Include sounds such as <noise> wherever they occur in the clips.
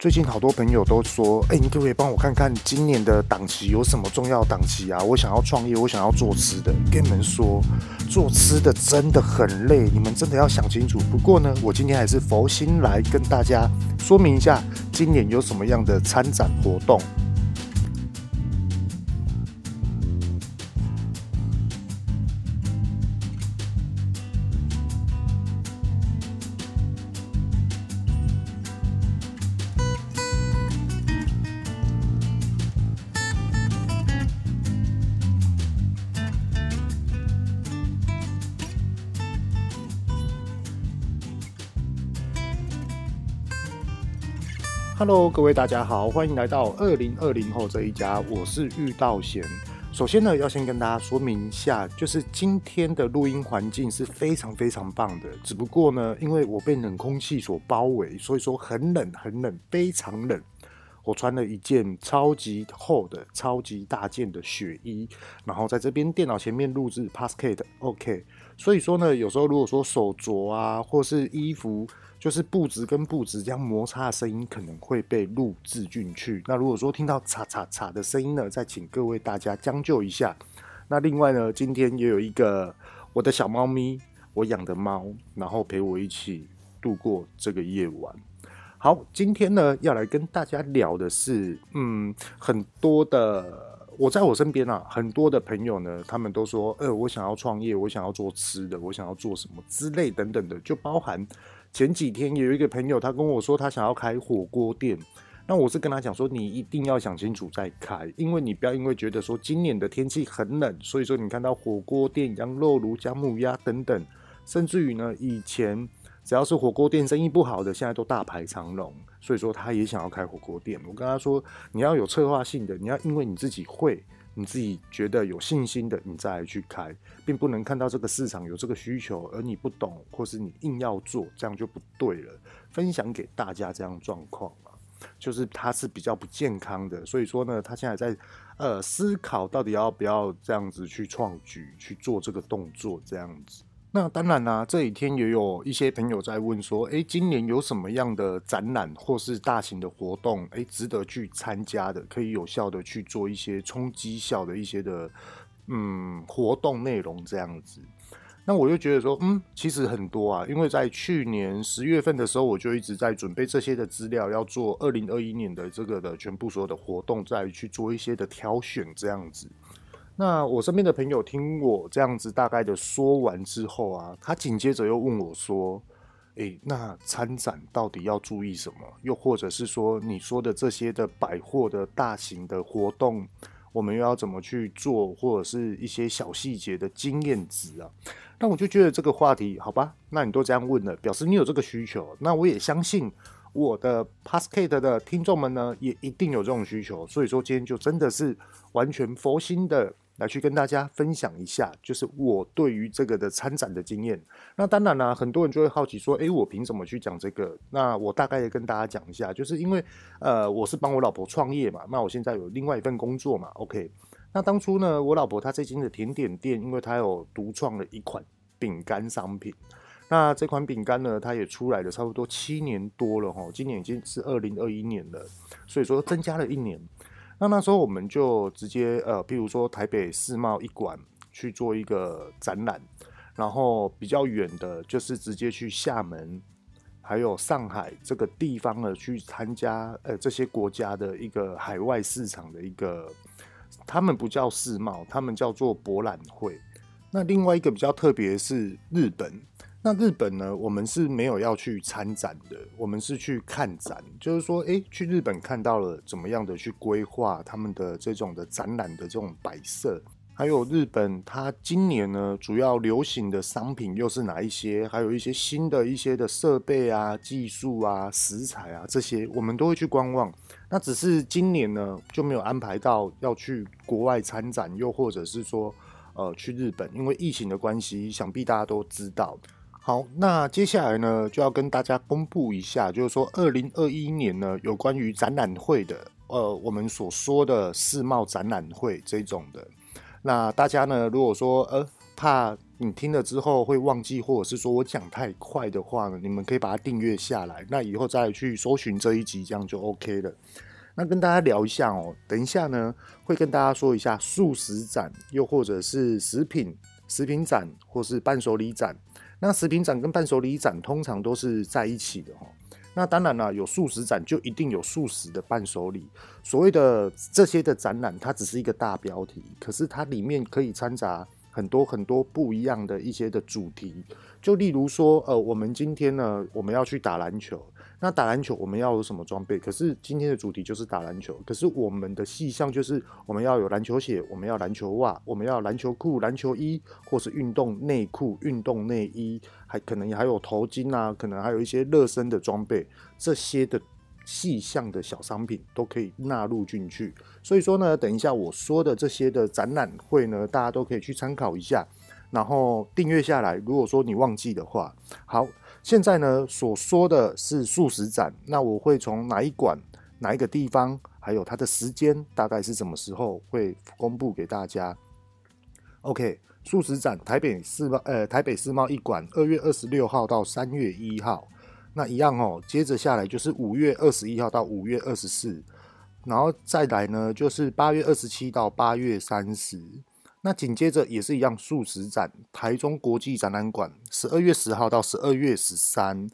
最近好多朋友都说：“哎，你可不可以帮我看看今年的档期有什么重要档期啊？我想要创业，我想要做吃的。跟你们说，做吃的真的很累，你们真的要想清楚。不过呢，我今天还是佛心来跟大家说明一下，今年有什么样的参展活动。” Hello，各位大家好，欢迎来到二零二零后这一家，我是玉道贤。首先呢，要先跟大家说明一下，就是今天的录音环境是非常非常棒的。只不过呢，因为我被冷空气所包围，所以说很冷很冷，非常冷。我穿了一件超级厚的、超级大件的雪衣，然后在这边电脑前面录制 Podcast，OK。所以说呢，有时候如果说手镯啊，或是衣服。就是布置跟布置这样摩擦的声音可能会被录制进去。那如果说听到嚓嚓嚓的声音呢，再请各位大家将就一下。那另外呢，今天也有一个我的小猫咪，我养的猫，然后陪我一起度过这个夜晚。好，今天呢要来跟大家聊的是，嗯，很多的我在我身边啊，很多的朋友呢，他们都说，呃，我想要创业，我想要做吃的，我想要做什么之类等等的，就包含。前几天有一个朋友，他跟我说他想要开火锅店，那我是跟他讲说，你一定要想清楚再开，因为你不要因为觉得说今年的天气很冷，所以说你看到火锅店、羊肉炉、姜母鸭等等，甚至于呢，以前只要是火锅店生意不好的，现在都大排长龙，所以说他也想要开火锅店。我跟他说，你要有策划性的，你要因为你自己会。你自己觉得有信心的，你再来去开，并不能看到这个市场有这个需求，而你不懂，或是你硬要做，这样就不对了。分享给大家这样状况啊，就是他是比较不健康的，所以说呢，他现在在呃思考到底要不要这样子去创举去做这个动作，这样子。那当然啦、这几天也有一些朋友在问说，诶，今年有什么样的展览或是大型的活动，诶，值得去参加的，可以有效的去做一些冲击效的一些的，嗯，活动内容这样子。那我就觉得说，嗯，其实很多啊，因为在去年十月份的时候，我就一直在准备这些的资料，要做二零二一年的这个的全部所有的活动，再去做一些的挑选这样子。那我身边的朋友听我这样子大概的说完之后啊，他紧接着又问我说：“诶，那参展到底要注意什么？又或者是说你说的这些的百货的大型的活动，我们又要怎么去做？或者是一些小细节的经验值啊？”那我就觉得这个话题，好吧，那你都这样问了，表示你有这个需求。那我也相信我的 Podcast 的听众们呢，也一定有这种需求。所以说今天就真的是完全佛心的。来去跟大家分享一下，就是我对于这个的参展的经验。那当然啦，很多人就会好奇说，诶，我凭什么去讲这个？那我大概也跟大家讲一下，就是因为呃，我是帮我老婆创业嘛，那我现在有另外一份工作嘛，OK。那当初呢，我老婆她最近的甜点店，因为她有独创了一款饼干商品，那这款饼干呢，它也出来了差不多七年多了哈，今年已经是二零二一年了，所以说增加了一年。那那时候我们就直接呃，譬如说台北世贸一馆去做一个展览，然后比较远的，就是直接去厦门，还有上海这个地方呢，去参加呃这些国家的一个海外市场的一个，他们不叫世贸，他们叫做博览会。那另外一个比较特别是日本。那日本呢，我们是没有要去参展的，我们是去看展，就是说，诶，去日本看到了怎么样的去规划他们的这种的展览的这种摆设，还有日本它今年呢主要流行的商品又是哪一些，还有一些新的一些的设备啊、技术啊、食材啊这些，我们都会去观望。那只是今年呢就没有安排到要去国外参展，又或者是说，呃，去日本，因为疫情的关系，想必大家都知道。好，那接下来呢，就要跟大家公布一下，就是说，二零二一年呢，有关于展览会的，呃，我们所说的世贸展览会这种的，那大家呢，如果说呃怕你听了之后会忘记，或者是说我讲太快的话呢，你们可以把它订阅下来，那以后再去搜寻这一集，这样就 OK 了。那跟大家聊一下哦，等一下呢会跟大家说一下素食展，又或者是食品食品展，或是伴手礼展。那食品展跟伴手礼展通常都是在一起的哈。那当然了，有素食展就一定有素食的伴手礼。所谓的这些的展览，它只是一个大标题，可是它里面可以掺杂很多很多不一样的一些的主题。就例如说，呃，我们今天呢，我们要去打篮球。那打篮球我们要有什么装备？可是今天的主题就是打篮球，可是我们的细项就是我们要有篮球鞋，我们要篮球袜，我们要篮球裤、篮球衣，或是运动内裤、运动内衣，还可能还有头巾啊，可能还有一些热身的装备，这些的细项的小商品都可以纳入进去。所以说呢，等一下我说的这些的展览会呢，大家都可以去参考一下，然后订阅下来。如果说你忘记的话，好。现在呢，所说的是素食展，那我会从哪一馆、哪一个地方，还有它的时间，大概是什么时候会公布给大家？OK，素食展台北世贸呃台北世贸一馆，二月二十六号到三月一号，那一样哦。接着下来就是五月二十一号到五月二十四，然后再来呢就是八月二十七到八月三十。那紧接着也是一样，素食展，台中国际展览馆，十二月十号到十二月十三。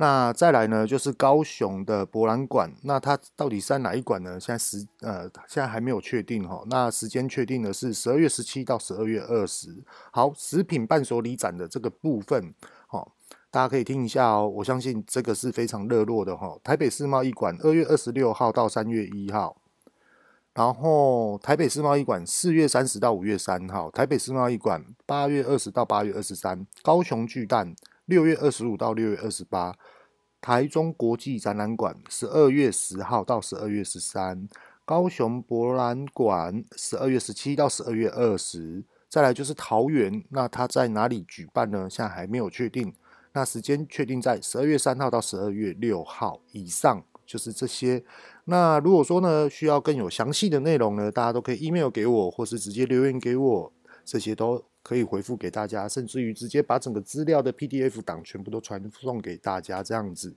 那再来呢，就是高雄的博览馆，那它到底是在哪一馆呢？现在时呃，现在还没有确定哈。那时间确定的是十二月十七到十二月二十。好，食品伴手礼展的这个部分，好，大家可以听一下哦。我相信这个是非常热络的哈。台北世贸一馆，二月二十六号到三月一号。然后台北世贸易馆四月三十到五月三号，台北世贸易馆八月二十到八月二十三，高雄巨蛋六月二十五到六月二十八，台中国际展览馆十二月十号到十二月十三，高雄博览馆十二月十七到十二月二十，再来就是桃园，那它在哪里举办呢？现在还没有确定，那时间确定在十二月三号到十二月六号以上。就是这些。那如果说呢，需要更有详细的内容呢，大家都可以 email 给我，或是直接留言给我，这些都可以回复给大家，甚至于直接把整个资料的 PDF 档全部都传送给大家这样子。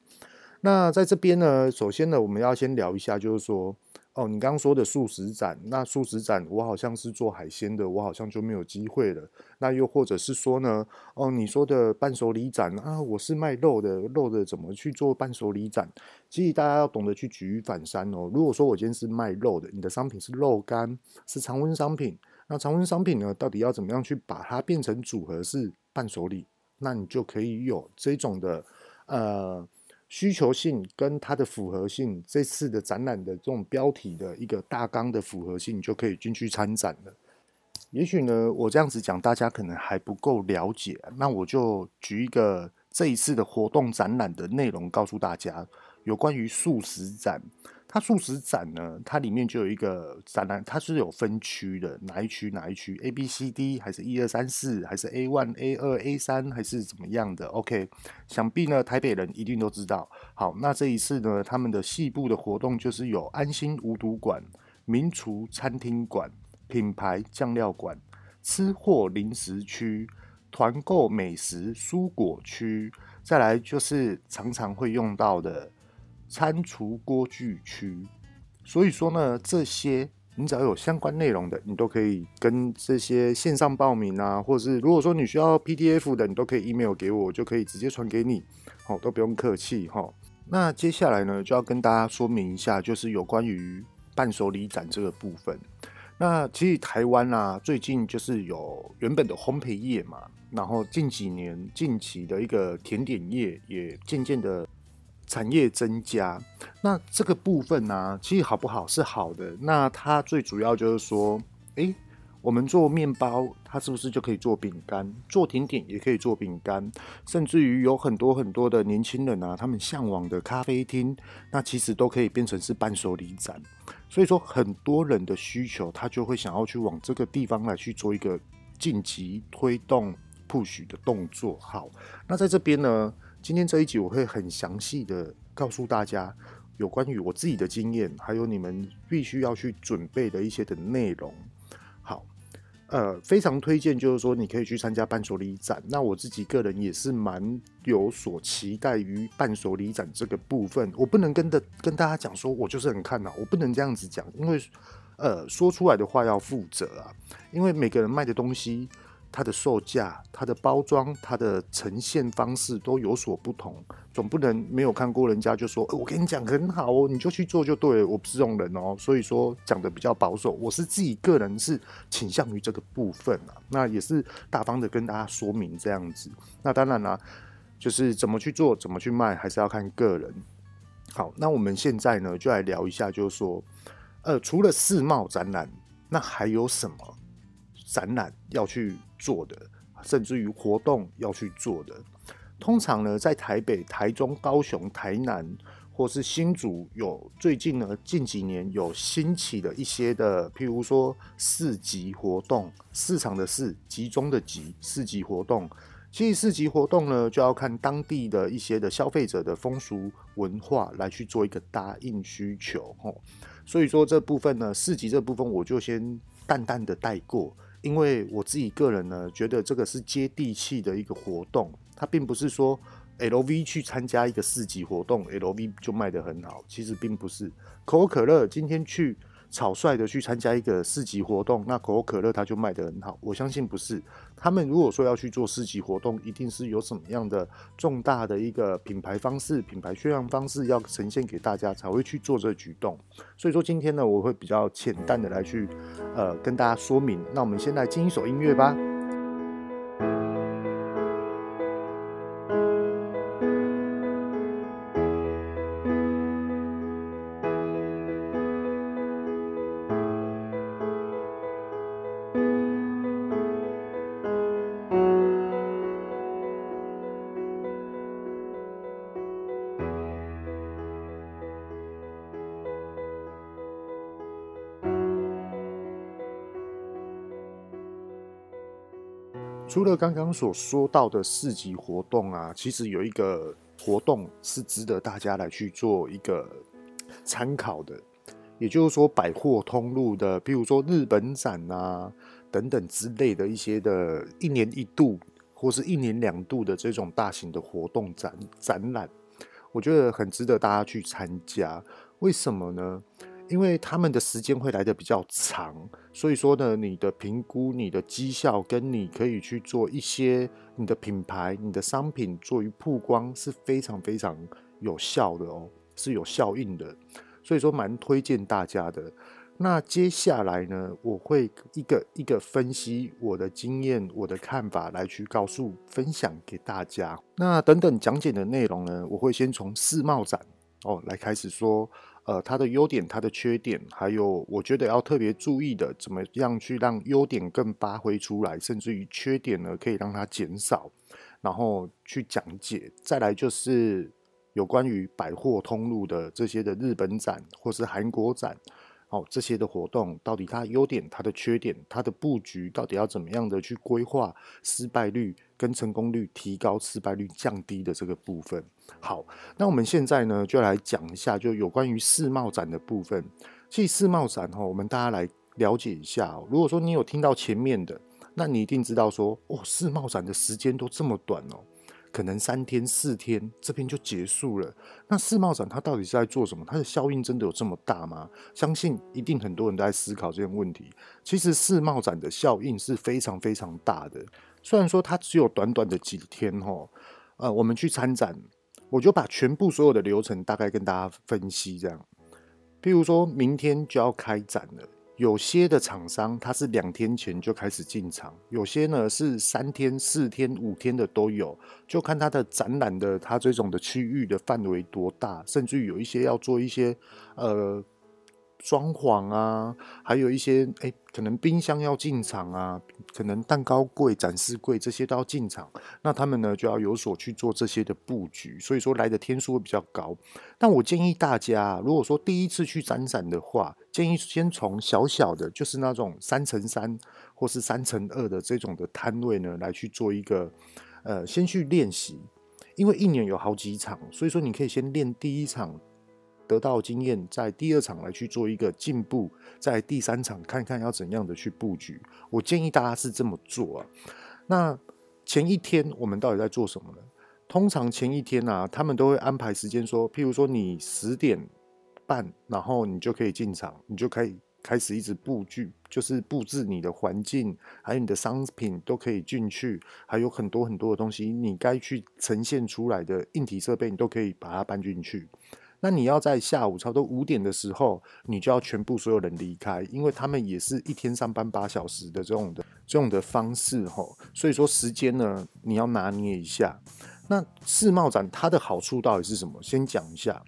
那在这边呢，首先呢，我们要先聊一下，就是说。哦，你刚刚说的素食展，那素食展我好像是做海鲜的，我好像就没有机会了。那又或者是说呢，哦，你说的伴手礼展啊，我是卖肉的，肉的怎么去做伴手礼展？其实大家要懂得去举一反三哦。如果说我今天是卖肉的，你的商品是肉干，是常温商品，那常温商品呢，到底要怎么样去把它变成组合式伴手礼？那你就可以有这种的，呃。需求性跟它的符合性，这次的展览的这种标题的一个大纲的符合性，就可以进去参展了。也许呢，我这样子讲，大家可能还不够了解，那我就举一个这一次的活动展览的内容，告诉大家有关于素食展。它素食展呢，它里面就有一个展览，它是有分区的，哪一区哪一区，A B C D 还是一二三四，还是 A one A 二 A 三，还是怎么样的？OK，想必呢台北人一定都知道。好，那这一次呢，他们的细部的活动就是有安心无毒馆、名厨餐厅馆、品牌酱料馆、吃货零食区、团购美食蔬果区，再来就是常常会用到的。餐厨锅具区，所以说呢，这些你只要有相关内容的，你都可以跟这些线上报名啊，或者是如果说你需要 PDF 的，你都可以 email 给我，我就可以直接传给你，好，都不用客气哈。那接下来呢，就要跟大家说明一下，就是有关于伴手礼展这个部分。那其实台湾啊，最近就是有原本的烘焙业嘛，然后近几年近期的一个甜点业也渐渐的。产业增加，那这个部分呢、其实好不好是好的。那它最主要就是说，诶、我们做面包，它是不是就可以做饼干？做甜点也可以做饼干，甚至于有很多很多的年轻人啊，他们向往的咖啡厅，那其实都可以变成是伴手礼展。所以说，很多人的需求，他就会想要去往这个地方来去做一个晋级、推动、push 的动作。好，那在这边呢。今天这一集我会很详细的告诉大家有关于我自己的经验，还有你们必须要去准备的一些的内容。好，呃，非常推荐，就是说你可以去参加伴手礼展。那我自己个人也是蛮有所期待于伴手礼展这个部分。我不能跟的跟大家讲说，我就是很看好，我不能这样子讲，因为呃，说出来的话要负责啊。因为每个人卖的东西。它的售价、它的包装、它的呈现方式都有所不同，总不能没有看过人家就说，欸、我跟你讲很好哦，你就去做就对了。我不是这种人哦，所以说讲的比较保守。我是自己个人是倾向于这个部分啊，那也是大方的跟大家说明这样子。那当然啦、就是怎么去做、怎么去卖，还是要看个人。好，那我们现在呢就来聊一下，就是说，呃，除了世贸展览，那还有什么？展览要去做的，甚至于活动要去做的，通常呢，在台北、台中、高雄、台南或是新竹，有最近呢近几年有兴起的一些的，譬如说市集活动，市场的市，集中的集，市集活动。其实市集活动呢，就要看当地的一些的消费者的风俗文化来去做一个答应需求。吼，所以说这部分呢，市集这部分我就先淡淡的带过。因为我自己个人呢，觉得这个是接地气的一个活动，它并不是说 LV 去参加一个市集活动，LV 就卖得很好，其实并不是。可口可乐今天去。草率的去参加一个市集活动，那可口可乐它就卖得很好。我相信不是，他们如果说要去做市集活动，一定是有什么样的重大的一个品牌方式、品牌宣扬方式要呈现给大家，才会去做这个举动。所以说今天呢，我会比较浅淡的来去呃跟大家说明。那我们先来听一首音乐吧。了刚刚所说到的市集活动啊，其实有一个活动是值得大家来去做一个参考的，也就是说百货通路的，比如说日本展啊等等之类的一些的一年一度或是一年两度的这种大型的活动展展览，我觉得很值得大家去参加。为什么呢？因为他们的时间会来的比较长，所以说呢，你的评估、你的绩效，跟你可以去做一些你的品牌、你的商品做于曝光是非常非常有效的哦，是有效应的，所以说蛮推荐大家的。那接下来呢，我会一个一个分析我的经验、我的看法来去告诉、分享给大家。那等等讲解的内容呢，我会先从世贸展哦来开始说。呃，它的优点、它的缺点，还有我觉得要特别注意的，怎么样去让优点更发挥出来，甚至于缺点呢，可以让它减少，然后去讲解。再来就是有关于百货通路的这些的日本展或是韩国展。哦，这些的活动到底它优点、它的缺点、它的布局到底要怎么样的去规划，失败率跟成功率提高，失败率降低的这个部分。好，那我们现在呢就来讲一下，就有关于世贸展的部分。其实世贸展哈，我们大家来了解一下。如果说你有听到前面的，那你一定知道说，哦，世贸展的时间都这么短哦。可能三天四天这边就结束了。那世贸展它到底是在做什么？它的效应真的有这么大吗？相信一定很多人都在思考这个问题。其实世贸展的效应是非常非常大的。虽然说它只有短短的几天哈，呃，我们去参展，我就把全部所有的流程大概跟大家分析这样。譬如说明天就要开展了。有些的厂商它是两天前就开始进场，有些呢是三天、四天、五天的都有，就看它的展览的它这种的区域的范围多大，甚至于有一些要做一些呃。装潢啊，还有一些哎、可能冰箱要进场啊，可能蛋糕柜、展示柜这些都要进场，那他们呢就要有所去做这些的布局，所以说来的天数会比较高。但我建议大家，如果说第一次去展展的话，建议先从小小的，就是那种三乘三或是三乘二的这种的摊位呢，来去做一个呃，先去练习，因为一年有好几场，所以说你可以先练第一场。得到经验，在第二场来去做一个进步，在第三场看看要怎样的去布局。我建议大家是这么做啊。那前一天我们到底在做什么呢？通常前一天啊，他们都会安排时间说，譬如说你十点半，然后你就可以进场，你就可以。开始一直布局，就是布置你的环境，还有你的商品都可以进去，还有很多很多的东西，你该去呈现出来的硬体设备，你都可以把它搬进去。那你要在下午差不多五点的时候，你就要全部所有人离开，因为他们也是一天上班八小时的这种的这种的方式吼，所以说时间呢，你要拿捏一下。那世贸展它的好处到底是什么？先讲一下，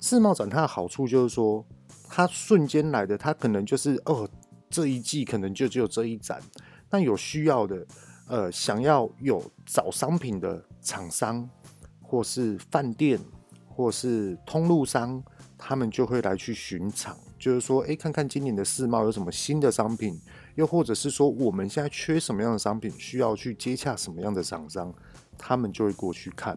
世贸展它的好处就是说。它瞬间来的，它可能就是哦，这一季可能就只有这一展。那有需要的，呃，想要有找商品的厂商，或是饭店，或是通路商，他们就会来去巡场，就是说，哎，看看今年的世贸有什么新的商品，又或者是说我们现在缺什么样的商品，需要去接洽什么样的厂商，他们就会过去看。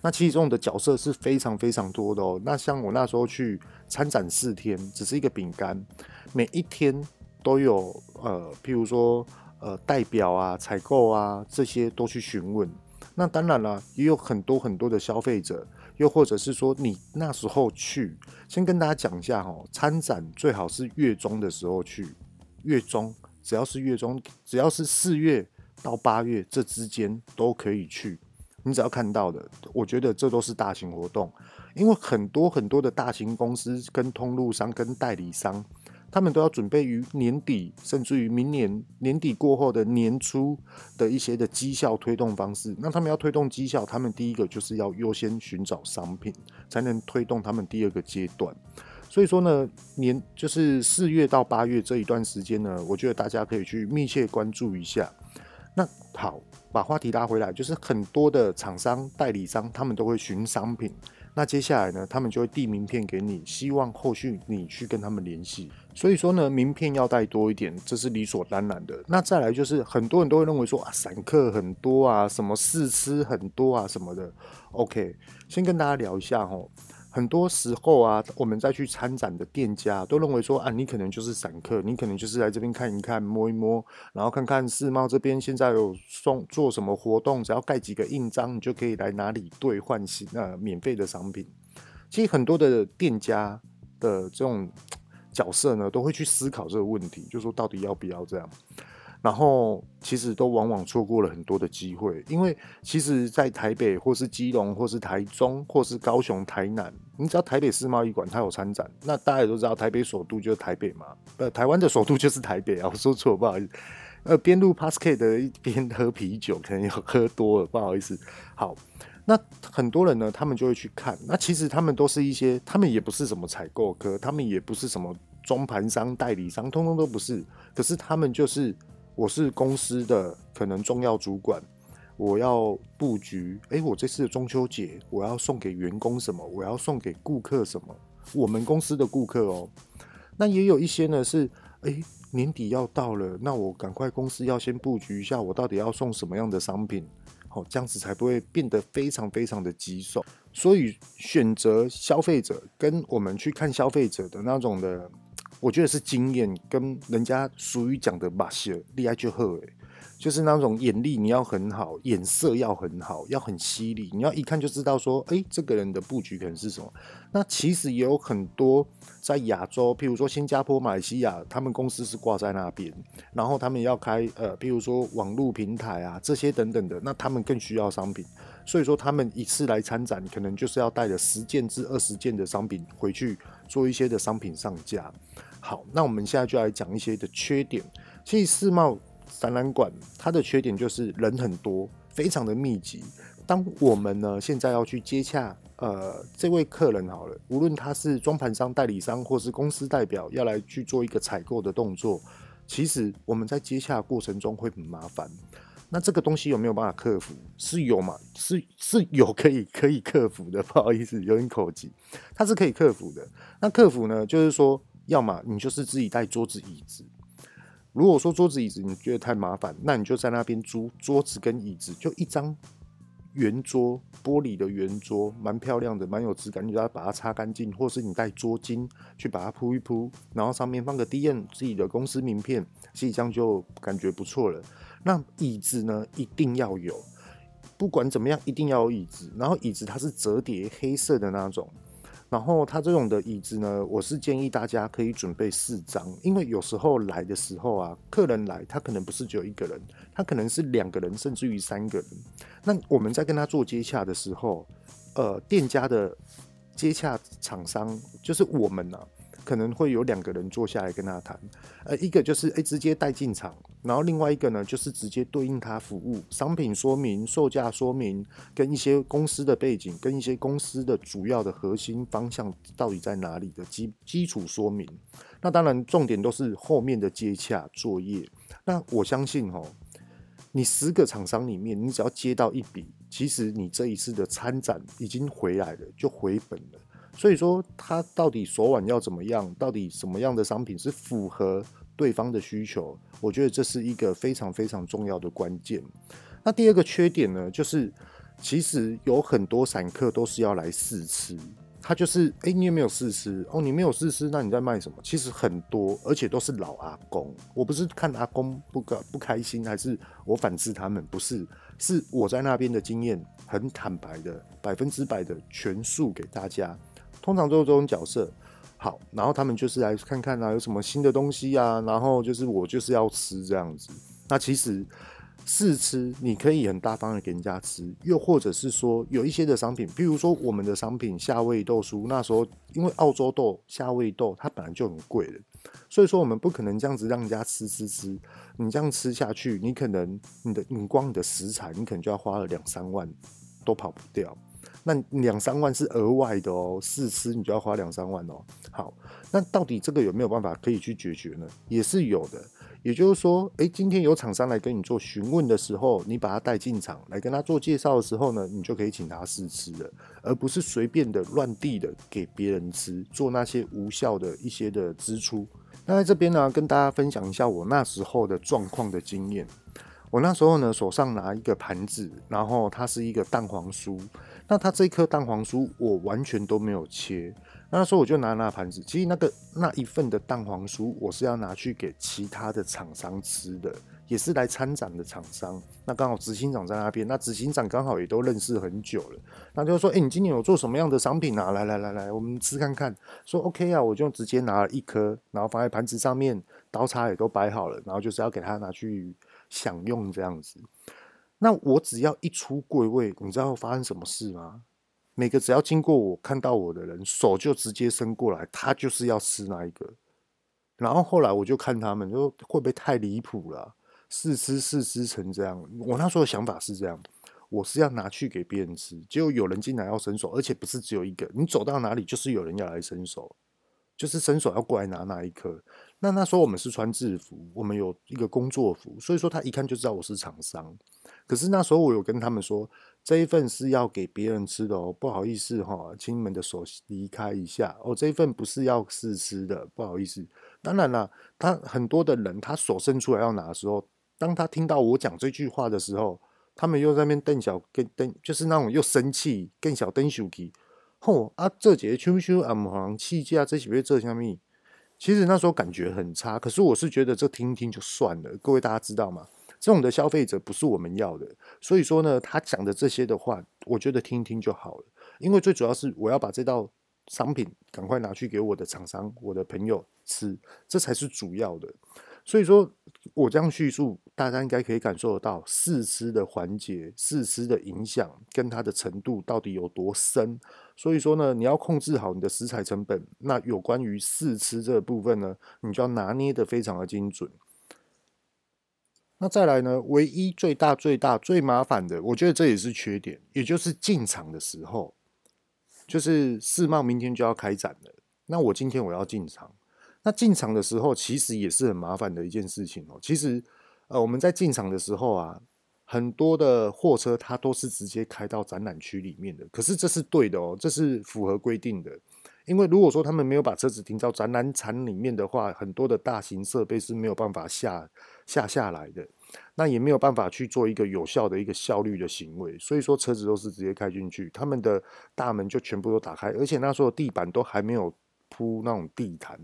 那其实这种的角色是非常非常多的哦。那像我那时候去参展四天，只是一个饼干，每一天都有呃，譬如说呃代表啊、采购啊这些都去询问。那当然了，也有很多很多的消费者，又或者是说你那时候去，先跟大家讲一下哦，参展最好是月中的时候去，月中只要是月中，只要是四月到八月这之间都可以去。你只要看到的，我觉得这都是大型活动，因为很多很多的大型公司跟通路商跟代理商，他们都要准备于年底，甚至于明年年底过后的年初的一些的绩效推动方式。那他们要推动绩效，他们第一个就是要优先寻找商品，才能推动他们第二个阶段。所以说呢，年就是四月到八月这一段时间呢，我觉得大家可以去密切关注一下。那好。把话题拉回来，就是很多的厂商、代理商，他们都会寻商品。那接下来呢，他们就会递名片给你，希望后续你去跟他们联系。所以说呢，名片要带多一点，这是理所当然的。那再来就是，很多人都会认为说啊，散客很多啊，什么试吃很多啊，什么的。OK，先跟大家聊一下哦。很多时候啊，我们再去参展的店家都认为说啊，你可能就是散客，你可能就是来这边看一看、摸一摸，然后看看世贸这边现在有送做什么活动，只要盖几个印章，你就可以来哪里兑换新呃免费的商品。其实很多的店家的这种角色呢，都会去思考这个问题，就是说到底要不要这样。然后其实都往往错过了很多的机会，因为其实，在台北或是基隆或是台中或是高雄、台南，你知道台北世贸易馆它有参展，那大家也都知道台北首都就是台北嘛，呃，台湾的首都就是台北啊，我说错，不好意思，呃，边录 Podcast 的一边喝啤酒，可能有喝多了，不好意思。好，那很多人呢，他们就会去看，那其实他们都是一些，他们也不是什么采购科，他们也不是什么中盘商、代理商，通通都不是，可是他们就是。我是公司的可能重要主管，我要布局。哎、我这次的中秋节，我要送给员工什么？我要送给顾客什么？我们公司的顾客哦。那也有一些呢，是哎、年底要到了，那我赶快公司要先布局一下，我到底要送什么样的商品？哦，这样子才不会变得非常非常的棘手。所以选择消费者跟我们去看消费者的那种的。我觉得是经验，跟人家俗语讲的马歇尔厉害就好诶，就是那种眼力你要很好，眼色要很好，要很犀利，你要一看就知道说，哎，这个人的布局可能是什么。那其实也有很多在亚洲，譬如说新加坡、马来西亚，他们公司是挂在那边，然后他们要开呃，譬如说网络平台啊这些等等的，那他们更需要商品，所以说他们一次来参展，可能就是要带着十件至二十件的商品回去做一些的商品上架。好，那我们现在就来讲一些的缺点。其实世贸展览馆它的缺点就是人很多，非常的密集。当我们呢现在要去接洽呃这位客人好了，无论他是装盘商、代理商或是公司代表，要来去做一个采购的动作，其实我们在接洽过程中会很麻烦。那这个东西有没有办法克服？是有嘛？是是有可以可以克服的。不好意思，有点口急，它是可以克服的。那克服呢，就是说。要么你就是自己带桌子椅子，如果说桌子椅子你觉得太麻烦，那你就在那边租桌子跟椅子，就一张圆桌，玻璃的圆桌，蛮漂亮的，蛮有质感。你只要把它擦干净，或是你带桌巾去把它铺一铺，然后上面放个 DM 自己的公司名片，其实这样就感觉不错了。那椅子呢，一定要有，不管怎么样，一定要有椅子。然后椅子它是折叠黑色的那种。然后它这种的椅子呢，我是建议大家可以准备四张，因为有时候来的时候啊，客人来他可能不是只有一个人，他可能是两个人，甚至于三个人。那我们在跟他做接洽的时候，呃，店家的接洽厂商就是我们呐、啊。可能会有两个人坐下来跟他谈，呃，一个就是诶直接带进场，然后另外一个呢就是直接对应他服务商品说明、售价说明，跟一些公司的背景，跟一些公司的主要的核心方向到底在哪里的基基础说明。那当然重点都是后面的接洽作业。那我相信哦，你十个厂商里面，你只要接到一笔，其实你这一次的参展已经回来了，就回本了。所以说，他到底手腕要怎么样？到底什么样的商品是符合对方的需求？我觉得这是一个非常非常重要的关键。那第二个缺点呢，就是其实有很多散客都是要来试吃，他就是哎、你有没有试吃？哦，你没有试吃，那你在卖什么？其实很多，而且都是老阿公。我不是看阿公不不开心，还是我反制他们？不是，是我在那边的经验很坦白的，百分之百的全数给大家。通常都是这种角色，好，然后他们就是来看看啊，有什么新的东西啊，然后就是我就是要吃这样子。那其实试吃你可以很大方的给人家吃，又或者是说有一些的商品，比如说我们的商品夏威豆酥，那时候因为澳洲豆夏威豆它本来就很贵的，所以说我们不可能这样子让人家吃吃吃，你这样吃下去，你可能你的你光你的食材，你可能就要花了两三万，都跑不掉。那两三万是额外的哦，试吃你就要花两三万哦。好，那到底这个有没有办法可以去解决呢？也是有的。也就是说，诶，今天有厂商来跟你做询问的时候，你把他带进场来跟他做介绍的时候呢，你就可以请他试吃了，而不是随便的乱递的给别人吃，做那些无效的一些的支出。那在这边呢，跟大家分享一下我那时候的状况的经验。我那时候呢，手上拿一个盘子，然后它是一个蛋黄酥。那它这一颗蛋黄酥，我完全都没有切。那时候我就拿那盘子，其实那个那一份的蛋黄酥，我是要拿去给其他的厂商吃的，也是来参展的厂商。那刚好执行长在那边，那执行长刚好也都认识很久了。那就说，哎、你今年有做什么样的商品啊？来来来来，我们吃看看。说 OK 啊，我就直接拿了一颗，然后放在盘子上面，刀叉也都摆好了，然后就是要给他拿去享用这样子。那我只要一出柜位，你知道发生什么事吗？每个只要经过我看到我的人，手就直接伸过来，他就是要吃那一个。然后后来我就看他们，说会不会太离谱了？试吃试吃成这样，我那时候的想法是这样，我是要拿去给别人吃，结果有人进来要伸手，而且不是只有一个，你走到哪里就是有人要来伸手。就是伸手要过来拿那一颗，那那时候我们是穿制服，我们有一个工作服，所以说他一看就知道我是厂商。可是那时候我有跟他们说，这一份是要给别人吃的哦，不好意思哈，请你们的手离开一下哦，这一份不是要试吃的，不好意思。当然了，他很多的人他手伸出来要拿的时候，当他听到我讲这句话的时候，他们又在那边瞪小跟瞪，就是那种又生气更小瞪手气。吼啊！这节秋秋啊，唔好气价，这几位这下面，其实那时候感觉很差。可是我是觉得这听听就算了。各位大家知道吗？这种的消费者不是我们要的。所以说呢，他讲的这些的话，我觉得听一听就好了。因为最主要是我要把这道商品赶快拿去给我的厂商、我的朋友吃，这才是主要的。所以说，我这样叙述，大家应该可以感受得到试吃的环节、试吃的影响跟它的程度到底有多深。所以说呢，你要控制好你的食材成本。那有关于试吃这个部分呢，你就要拿捏得非常的精准。那再来呢，唯一最大、最大、最麻烦的，我觉得这也是缺点，也就是进场的时候，就是世贸明天就要开展了，那我今天我要进场。那进场的时候，其实也是很麻烦的一件事情哦。其实，呃，我们在进场的时候啊，很多的货车它都是直接开到展览区里面的。可是这是对的哦，这是符合规定的。因为如果说他们没有把车子停到展览场里面的话，很多的大型设备是没有办法下下下来的。那也没有办法去做一个有效的一个效率的行为，所以说车子都是直接开进去，他们的大门就全部都打开，而且那时候地板都还没有铺那种地毯，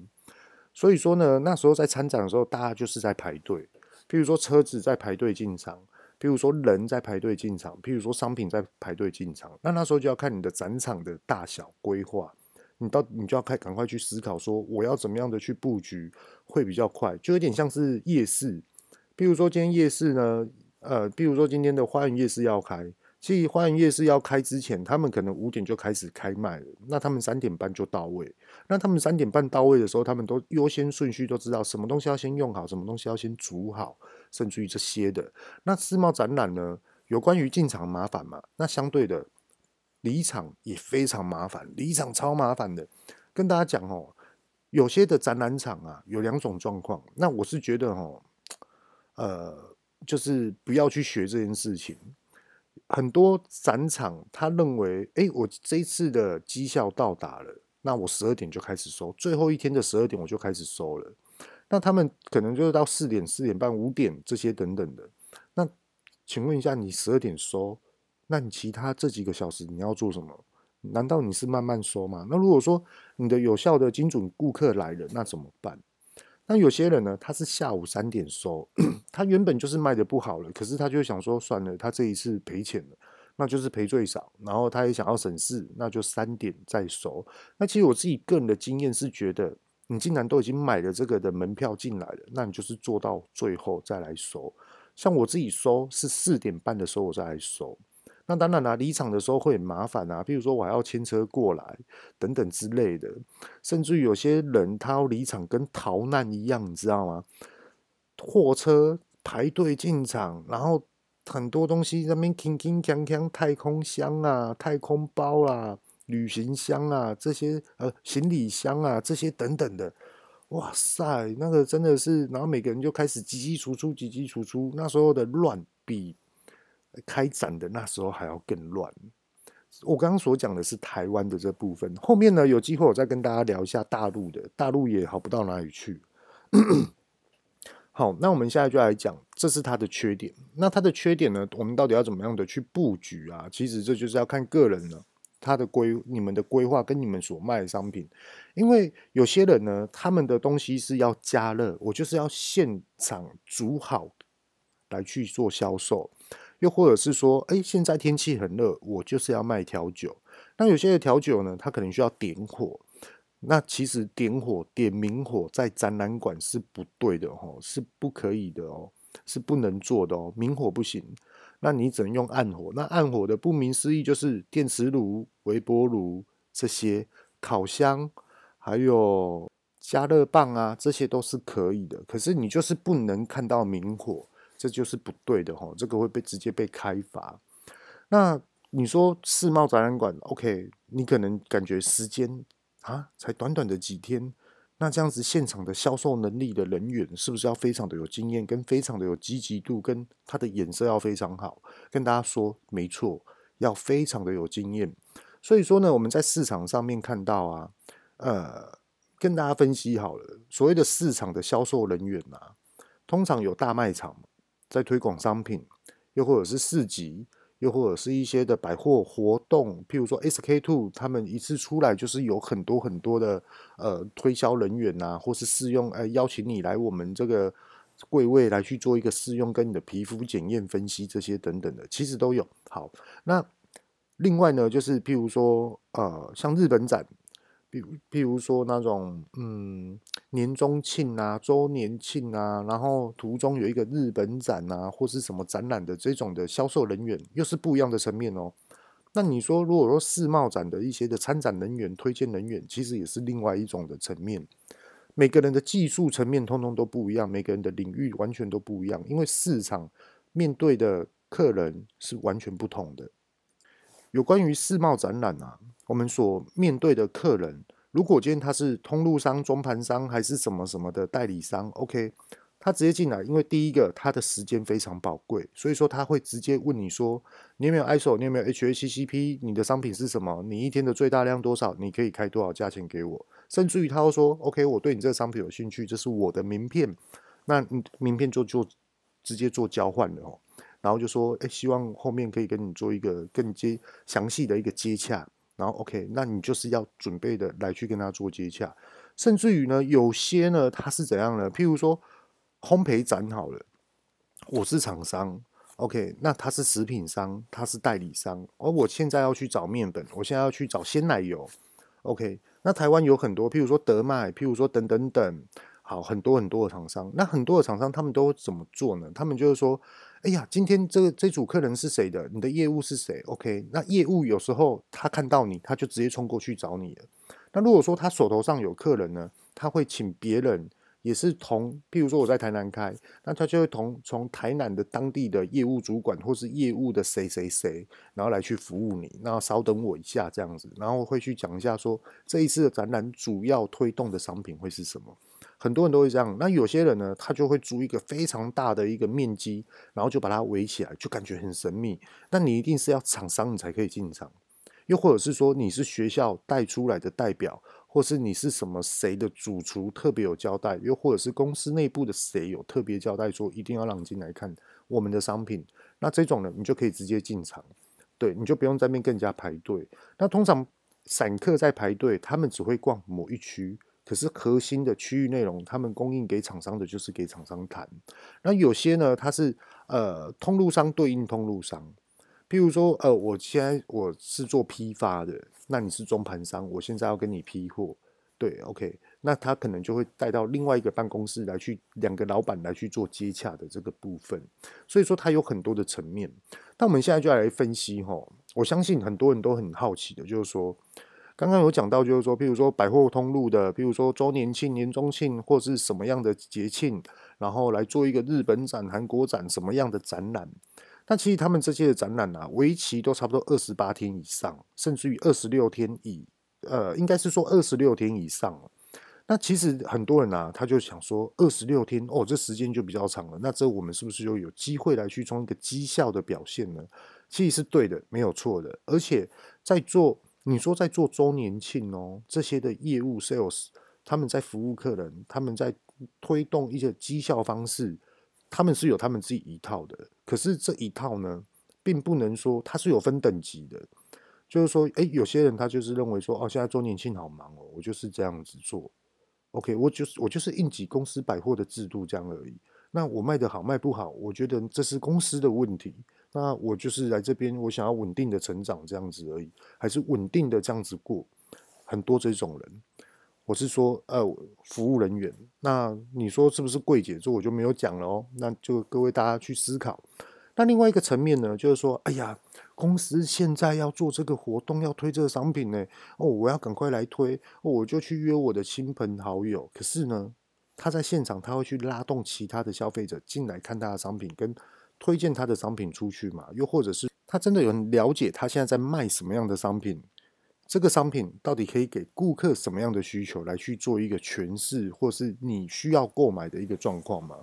所以说呢，那时候在参展的时候，大家就是在排队，譬如说车子在排队进场，譬如说人在排队进场，譬如说商品在排队进场，那那时候就要看你的展场的大小规划。你到你就要开赶快去思考说，我要怎么样的去布局会比较快，就有点像是夜市。比如说今天夜市呢，呃，比如说今天的花园夜市要开，其实花园夜市要开之前，他们可能五点就开始开卖了，那他们三点半就到位。那他们三点半到位的时候，他们都优先顺序都知道什么东西要先用好，什么东西要先煮好，甚至于这些的。那世贸展览呢，有关于进场麻烦嘛？那相对的。离场也非常麻烦，离场超麻烦的。跟大家讲哦，有些的展览场啊，有两种状况。那我是觉得哦，呃，就是不要去学这件事情。很多展场他认为，哎，我这一次的绩效到达了，那我十二点就开始收，最后一天的十二点我就开始收了。那他们可能就是到四点、四点半、五点这些等等的。那请问一下，你十二点收？那你其他这几个小时你要做什么？难道你是慢慢收吗？那如果说你的有效的精准顾客来了，那怎么办？那有些人呢，他是下午三点收，他原本就是卖得不好了，可是他就想说算了，他这一次赔钱了，那就是赔最少，然后他也想要省事，那就三点再收。那其实我自己个人的经验是觉得，你既然都已经买了这个的门票进来了，那你就是做到最后再来收。像我自己收是四点半的时候我再来收。那当然啦、啊，离场的时候会很麻烦啊，比如说我还要牵车过来等等之类的，甚至有些人他要离场跟逃难一样，你知道吗？货车排队进场，然后很多东西在那边铿铿锵锵，太空箱啊、太空包啊、旅行箱啊这些呃行李箱啊这些等等的，哇塞，那个真的是，然后每个人就开始进进出出、进进出出，那时候的乱比。开展的那时候还要更乱。我刚刚所讲的是台湾的这部分，后面呢有机会我再跟大家聊一下大陆的，大陆也好不到哪里去。好，那我们现在就来讲，这是它的缺点。那它的缺点呢，我们到底要怎么样的去布局啊？其实这就是要看个人了，他的规、你们的规划跟你们所卖的商品。因为有些人呢，他们的东西是要加热，我就是要现场煮好来去做销售。又或者是说，哎，现在天气很热，我就是要卖调酒。那有些的调酒呢，它可能需要点火。那其实点火、点明火在展览馆是不对的哦，是不可以的哦，是不能做的哦，明火不行。那你只能用暗火。那暗火的顾名思义就是电磁炉、微波炉这些，烤箱，还有加热棒啊，这些都是可以的。可是你就是不能看到明火。这就是不对的哈，这个会被直接被开罚。那你说世贸展览馆，OK，你可能感觉时间啊，才短短的几天，那这样子现场的销售能力的人员是不是要非常的有经验，跟非常的有积极度，跟他的眼色要非常好？跟大家说，没错，要非常的有经验。所以说呢，我们在市场上面看到啊，呃，跟大家分析好了，所谓的市场的销售人员啊，通常有大卖场。在推广商品，又或者是市集，又或者是一些的百货活动，譬如说 SK Two，他们一次出来就是有很多很多的呃推销人员呐、啊，或是试用，呃邀请你来我们这个柜位来去做一个试用，跟你的皮肤检验分析这些等等的，其实都有。好，那另外呢，就是譬如说呃像日本展。比如，譬如说那种，嗯，年终庆啊，周年庆啊，然后途中有一个日本展啊，或是什么展览的这种的销售人员，又是不一样的层面哦。那你说，如果说世贸展的一些的参展人员、推荐人员，其实也是另外一种的层面。每个人的技术层面通通都不一样，每个人的领域完全都不一样，因为市场面对的客人是完全不同的。有关于世贸展览啊。我们所面对的客人，如果今天他是通路商、中盘商还是什么什么的代理商，OK，他直接进来，因为第一个他的时间非常宝贵，所以说他会直接问你说，你有没有 ISO，你有没有 HACCP，你的商品是什么，你一天的最大量多少，你可以开多少价钱给我，甚至于他会说，OK，我对你这个商品有兴趣，这是我的名片，那名片就就直接做交换了哦。然后就说，哎，希望后面可以跟你做一个更接详细的一个接洽。然后 OK，那你就是要准备的来去跟他做接洽。甚至于呢，有些呢，他是怎样呢？譬如说烘焙展好了，我是厂商，OK，那他是食品商，他是代理商，而我现在要去找面粉，我现在要去找鲜奶油，OK，那台湾有很多，譬如说德麦，譬如说等等等，好，很多很多的厂商，那很多的厂商他们都怎么做呢？他们就是说。哎呀，今天这这组客人是谁的？你的业务是谁？OK，那业务有时候他看到你，他就直接冲过去找你了。那如果说他手头上有客人呢，他会请别人，也是同，譬如说我在台南开，那他就会同从台南的当地的业务主管或是业务的谁谁谁，然后来去服务你。那稍等我一下这样子，然后会去讲一下说这一次的展览主要推动的商品会是什么。很多人都会这样，那有些人呢，他就会租一个非常大的一个面积，然后就把它围起来，就感觉很神秘。那你一定是要厂商你才可以进场，又或者是说你是学校带出来的代表，或是你是什么谁的主厨特别有交代，又或者是公司内部的谁有特别交代说一定要让你进来看我们的商品，那这种呢，你就可以直接进场，对，你就不用在面更加排队。那通常散客在排队，他们只会逛某一区。可是核心的区域内容，他们供应给厂商的，就是给厂商谈。那有些呢，它是呃通路商对应通路商，譬如说，呃，我现在我是做批发的，那你是中盘商，我现在要跟你批货，对，OK，那他可能就会带到另外一个办公室来去，两个老板来去做接洽的这个部分。所以说，它有很多的层面。那我们现在就来分析哈，我相信很多人都很好奇的，就是说。刚刚有讲到，就是说，譬如说百货通路的，譬如说周年庆、年终庆，或是什么样的节庆，然后来做一个日本展、韩国展，什么样的展览？那其实他们这些的展览啊，为期都差不多二十八天以上，甚至于二十六天以，呃，应该是说二十六天以上。那其实很多人啊，他就想说，二十六天哦，这时间就比较长了。那这我们是不是就有机会来去从一个绩效的表现呢？其实是对的，没有错的，而且在做。你说在做周年庆哦，这些的业务 sales，他们在服务客人，他们在推动一些绩效方式，他们是有他们自己一套的。可是这一套呢，并不能说它是有分等级的。就是说，诶，有些人他就是认为说，哦，现在周年庆好忙哦，我就是这样子做。OK，我就是我就是应急公司百货的制度这样而已。那我卖得好卖不好，我觉得这是公司的问题。那我就是来这边，我想要稳定的成长这样子而已，还是稳定的这样子过。很多这种人，我是说，呃，服务人员。那你说是不是柜姐？这我就没有讲了哦。那就各位大家去思考。那另外一个层面呢，就是说，哎呀，公司现在要做这个活动，要推这个商品呢，哦，我要赶快来推，我就去约我的亲朋好友。可是呢，他在现场他会去拉动其他的消费者进来看他的商品跟。推荐他的商品出去嘛？又或者是他真的有人了解他现在在卖什么样的商品？这个商品到底可以给顾客什么样的需求来去做一个诠释，或是你需要购买的一个状况吗？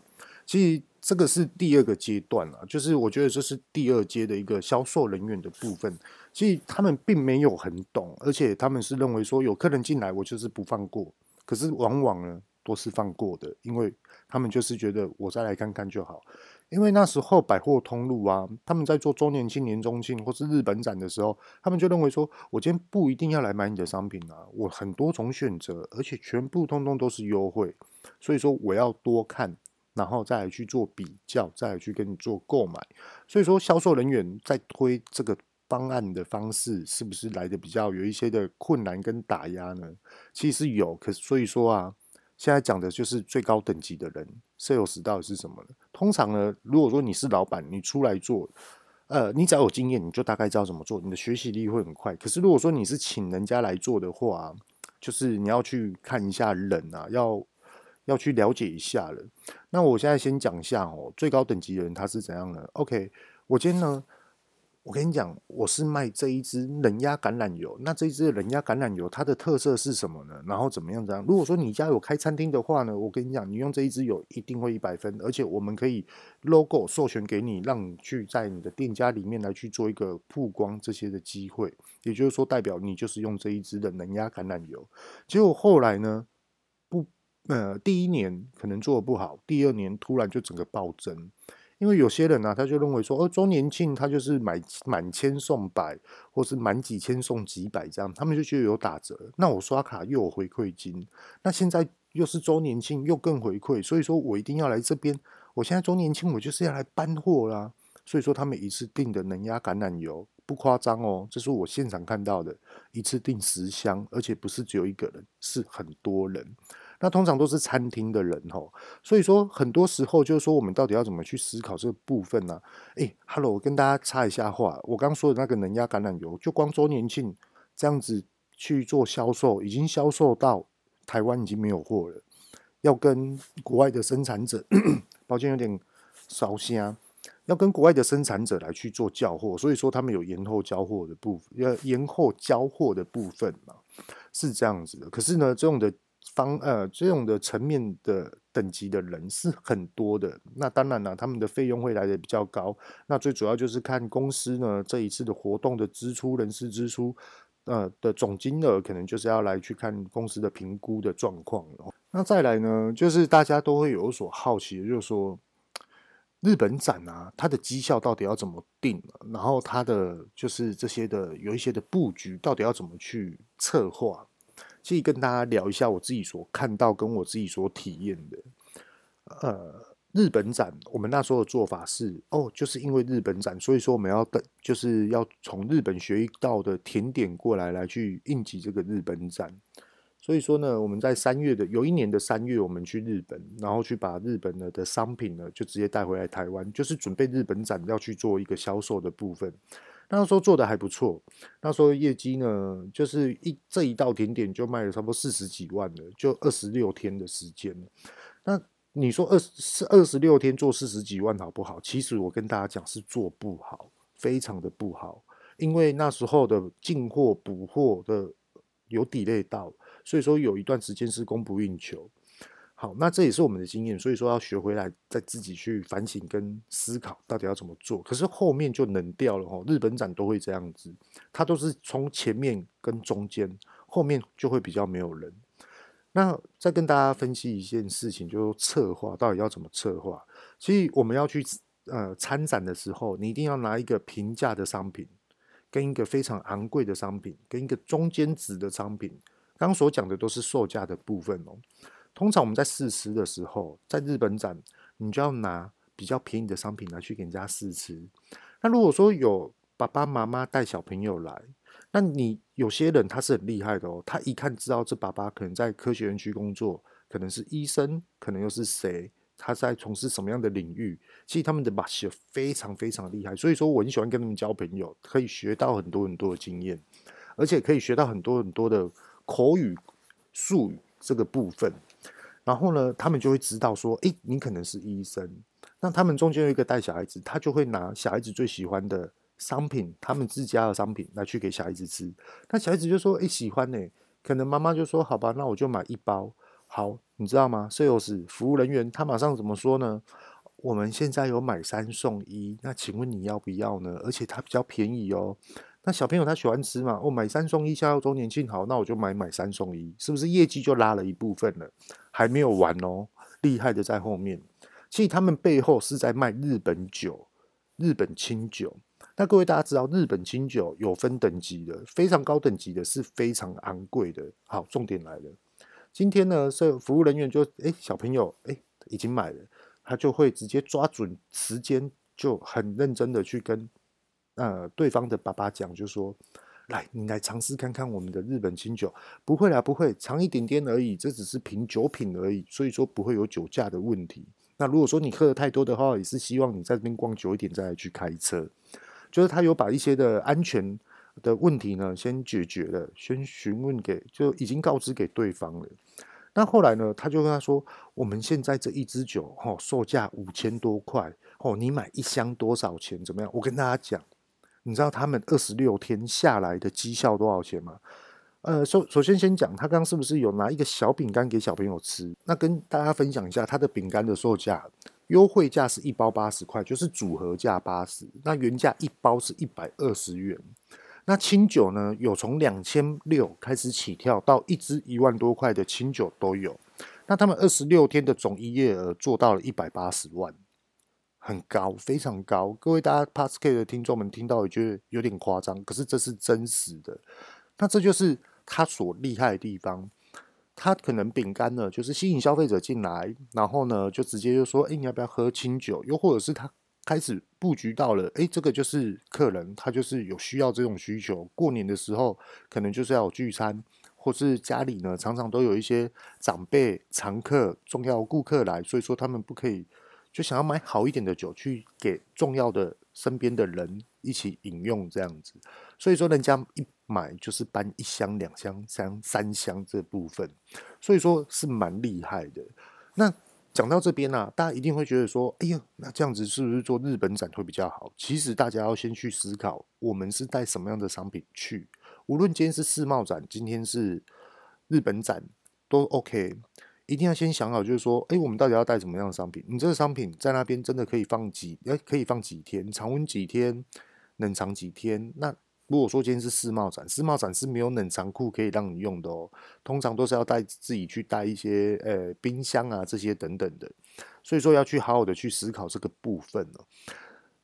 其实这个是第二个阶段了，就是我觉得这是第二阶的一个销售人员的部分。其实他们并没有很懂，而且他们是认为说有客人进来，我就是不放过。可是往往呢都是放过的，因为他们就是觉得我再来看看就好。因为那时候百货通路啊，他们在做周年庆、年终庆或是日本展的时候，他们就认为说，我今天不一定要来买你的商品啊，我很多种选择，而且全部通通都是优惠，所以说我要多看，然后再来去做比较，再来去跟你做购买。所以说，销售人员在推这个方案的方式，是不是来的比较有一些的困难跟打压呢？其实有，可是所以说啊。现在讲的就是最高等级的人，sales 到底是什么呢？通常呢，如果说你是老板，你出来做，呃，你只要有经验，你就大概知道怎么做，你的学习力会很快。可是如果说你是请人家来做的话，就是你要去看一下人啊，要要去了解一下了。那我现在先讲一下哦，最高等级的人他是怎样的？OK，我今天呢。我跟你讲，我是卖这一支冷压橄榄油。那这一支冷压橄榄油，它的特色是什么呢？然后怎么样？这样？如果说你家有开餐厅的话呢，我跟你讲，你用这一支油一定会一百分，而且我们可以 logo 授权给你，让你去在你的店家里面来去做一个曝光这些的机会。也就是说，代表你就是用这一支的冷压橄榄油。结果后来呢，不，呃，第一年可能做得不好，第二年突然就整个暴增。因为有些人呢、他就认为说，哦，周年庆他就是买满千送百，或是满几千送几百这样，他们就觉得有打折。那我刷卡又有回馈金，那现在又是周年庆又更回馈，所以说我一定要来这边。我现在周年庆我就是要来搬货啦。所以说他们一次订的能压橄榄油不夸张哦，这是我现场看到的，一次订十箱，而且不是只有一个人，是很多人。那通常都是餐厅的人吼，所以说很多时候就是说，我们到底要怎么去思考这个部分呢？诶，Hello，我跟大家插一下话，我刚说的那个能压橄榄油，就光周年庆这样子去做销售，已经销售到台湾已经没有货了，要跟国外的生产者，抱歉有点烧香，要跟国外的生产者来去做交货，所以说他们有延后交货的部分，要延后交货的部分嘛，是这样子的。可是呢，这种的。方呃，这种的层面的等级的人是很多的，那当然了，他们的费用会来的比较高。那最主要就是看公司呢这一次的活动的支出、人事支出，呃的总金额，可能就是要来去看公司的评估的状况。那再来呢，就是大家都会有所好奇，就是说日本展啊，它的绩效到底要怎么定？然后它的就是这些的有一些的布局，到底要怎么去策划？可以跟大家聊一下我自己所看到跟我自己所体验的。呃，日本展，我们那时候的做法是，哦，就是因为日本展，所以说我们要等，就是要从日本学一道的甜点过来，来去应急这个日本展。所以说呢，我们在三月的有一年的三月，我们去日本，然后去把日本的的商品呢，就直接带回来台湾，就是准备日本展要去做一个销售的部分。那时候做的还不错，那时候业绩呢，就是一这一道甜点就卖了差不多四十几万了，就二十六天的时间。那你说二十二十六天做四十几万好不好？其实我跟大家讲是做不好，非常的不好，因为那时候的进货补货的有底类到，所以说有一段时间是供不应求。好，那这也是我们的经验，所以说要学回来，再自己去反省跟思考，到底要怎么做。可是后面就冷掉了哦，日本展都会这样子，它都是从前面跟中间，后面就会比较没有人。那再跟大家分析一件事情，就是策划到底要怎么策划。其实我们要去呃参展的时候，你一定要拿一个平价的商品，跟一个非常昂贵的商品，跟一个中间值的商品。刚刚所讲的都是售价的部分哦。通常我们在试吃的时候，在日本展，你就要拿比较便宜的商品来去给人家试吃。那如果说有爸爸妈妈带小朋友来，那你有些人他是很厉害的哦，他一看知道这爸爸可能在科学园区工作，可能是医生，可能又是谁，他在从事什么样的领域。其实他们的把戏非常非常厉害，所以说我很喜欢跟他们交朋友，可以学到很多很多的经验，而且可以学到很多很多的口语术语这个部分。然后呢，他们就会知道说，诶，你可能是医生。那他们中间有一个带小孩子，他就会拿小孩子最喜欢的商品，他们自家的商品来去给小孩子吃。那小孩子就说，诶，喜欢呢。可能妈妈就说，好吧，那我就买一包。好，你知道吗？Sales 服务人员他马上怎么说呢？我们现在有买三送一，那请问你要不要呢？而且它比较便宜哦。那小朋友他喜欢吃嘛？我、哦、买三送一，下周年庆好，那我就买买三送一，是不是业绩就拉了一部分了？还没有完哦，厉害的在后面。其实他们背后是在卖日本酒、日本清酒。那各位大家知道，日本清酒有分等级的，非常高等级的是非常昂贵的。好，重点来了，今天呢，是服务人员就哎，小朋友哎已经买了，他就会直接抓准时间，就很认真的去跟。呃，对方的爸爸讲，就说：“来，你来尝试看看我们的日本清酒，不会啦，不会，尝一点点而已，这只是品酒品而已，所以说不会有酒驾的问题。那如果说你喝的太多的话，也是希望你在这边逛久一点再来去开车。就是他有把一些的安全的问题呢，先解决了，先询问给，就已经告知给对方了。那后来呢，他就跟他说，我们现在这一支酒，哦，售价五千多块，哦，你买一箱多少钱？怎么样？我跟大家讲。”你知道他们二十六天下来的绩效多少钱吗？呃，首首先先讲，他刚刚是不是有拿一个小饼干给小朋友吃？那跟大家分享一下，他的饼干的售价，优惠价是一包八十块，就是组合价八十，那原价一包是一百二十元。那清酒呢，有从两千六开始起跳，到一支一万多块的清酒都有。那他们二十六天的总营业额做到了一百八十万。很高，非常高。各位大家 Podcast 的听众们听到也觉得有点夸张，可是这是真实的。那这就是他所厉害的地方。他可能饼干呢，就是吸引消费者进来，然后呢，就直接就说：“哎，你要不要喝清酒？”又或者是他开始布局到了，哎，这个就是客人，他就是有需要这种需求。过年的时候，可能就是要有聚餐，或是家里呢，常常都有一些长辈、常客、重要顾客来，所以说他们不可以，就想要买好一点的酒去给重要的身边的人一起饮用，这样子。所以说，人家一买就是搬一箱、两箱、三三箱这部分，所以说是蛮厉害的。那讲到这边呢、啊，大家一定会觉得说：“哎呀，那这样子是不是做日本展会比较好？”其实大家要先去思考，我们是带什么样的商品去。无论今天是世贸展，今天是日本展，都 OK。一定要先想好，就是说，哎，我们到底要带什么样的商品？你这个商品在那边真的可以放几？哎，可以放几天？常温几天？冷藏几天？那？如果说今天是世贸展，世贸展是没有冷藏库可以让你用的哦，通常都是要带自己去带一些呃冰箱啊这些等等的，所以说要去好好的去思考这个部分了。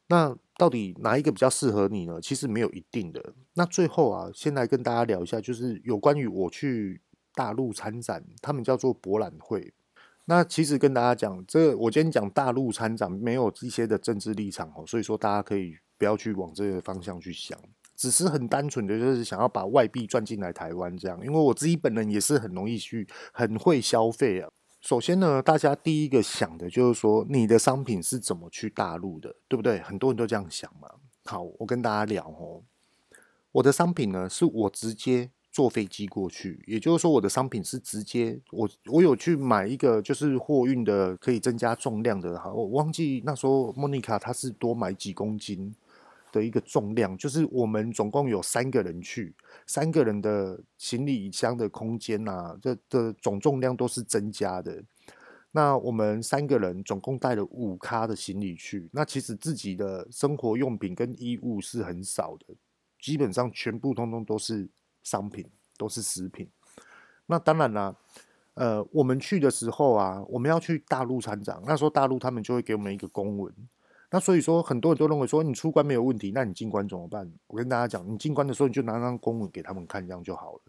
那到底哪一个比较适合你呢？其实没有一定的。那最后啊，先来跟大家聊一下，就是有关于我去大陆参展，他们叫做博览会。那其实跟大家讲，这个我今天讲大陆参展没有一些的政治立场哦，所以说大家可以不要去往这个方向去想。只是很单纯的，就是想要把外币赚进来台湾这样，因为我自己本人也是很容易去，很会消费啊。首先呢，大家第一个想的就是说，你的商品是怎么去大陆的，对不对？很多人都这样想嘛。好，我跟大家聊哦，我的商品呢，是我直接坐飞机过去，也就是说，我的商品是直接，我我有去买一个就是货运的，可以增加重量的。哈，我忘记那时候莫妮卡她是多买几公斤。的一个重量，就是我们总共有三个人去，三个人的行李箱的空间啊，这的总重量都是增加的。那我们三个人总共带了五咖的行李去，那其实自己的生活用品跟衣物是很少的，基本上全部通通都是商品，都是食品。那当然啦，呃，我们去的时候啊，我们要去大陆参展，那时候大陆他们就会给我们一个公文。那所以说，很多人都认为说，你出关没有问题，那你进关怎么办？我跟大家讲，你进关的时候，你就拿张公文给他们看，这样就好了。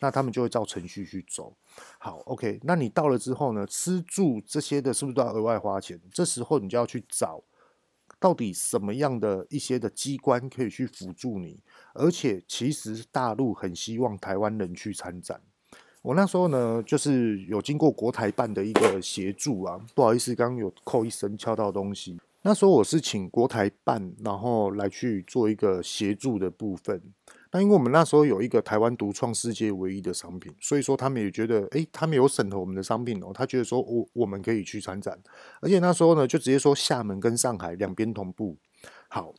那他们就会照程序去走。好，OK。那你到了之后呢，吃住这些的，是不是都要额外花钱？这时候你就要去找，到底什么样的一些的机关可以去辅助你？而且，其实大陆很希望台湾人去参展。我那时候呢，就是有经过国台办的一个协助啊。不好意思，刚刚有扣一声敲到东西。那时候我是请国台办，然后来去做一个协助的部分。那因为我们那时候有一个台湾独创世界唯一的商品，所以说他们也觉得，诶，他们有审核我们的商品哦，他觉得说我我们可以去参展，而且那时候呢，就直接说厦门跟上海两边同步。好，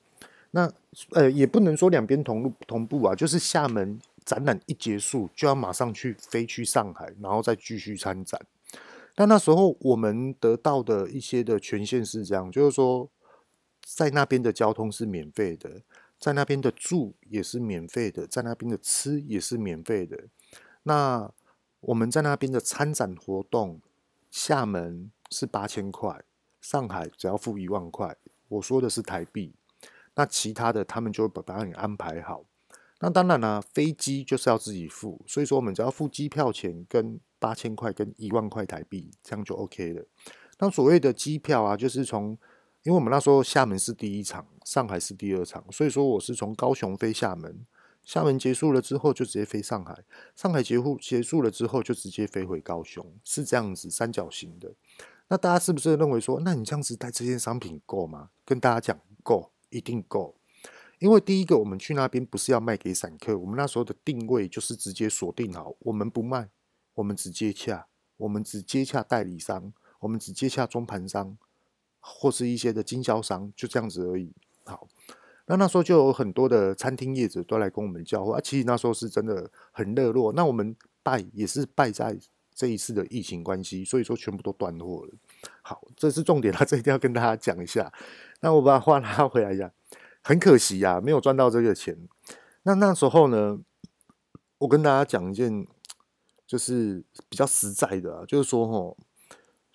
那呃也不能说两边同路同步啊，就是厦门展览一结束就要马上去飞去上海，然后再继续参展。但那时候我们得到的一些的权限是这样，就是说，在那边的交通是免费的，在那边的住也是免费的，在那边的吃也是免费的。那我们在那边的参展活动，厦门是八千块，上海只要付一万块。我说的是台币，那其他的他们就会把你安排好。那当然啦，飞机就是要自己付，所以说我们只要付机票钱跟。八千块跟一万块台币，这样就 OK 了。那所谓的机票啊，就是从，因为我们那时候厦门是第一场，上海是第二场，所以说我是从高雄飞厦门，厦门结束了之后就直接飞上海，上海结束结束了之后就直接飞回高雄，是这样子三角形的。那大家是不是认为说，那你这样子带这件商品够吗？跟大家讲够，一定够。因为第一个，我们去那边不是要卖给散客，我们那时候的定位就是直接锁定好，我们不卖。我们只接洽，我们只接洽代理商，我们只接洽中盘商，或是一些的经销商，就这样子而已。好，那那时候就有很多的餐厅业者都来跟我们交货，啊，其实那时候是真的很热络。那我们败也是败在这一次的疫情关系，所以说全部都断货了。好，这是重点啊，<laughs> 这一定要跟大家讲一下。那我把话拉回来一下，很可惜呀，没有赚到这个钱。那那时候呢，我跟大家讲一件。就是比较实在的，就是说吼，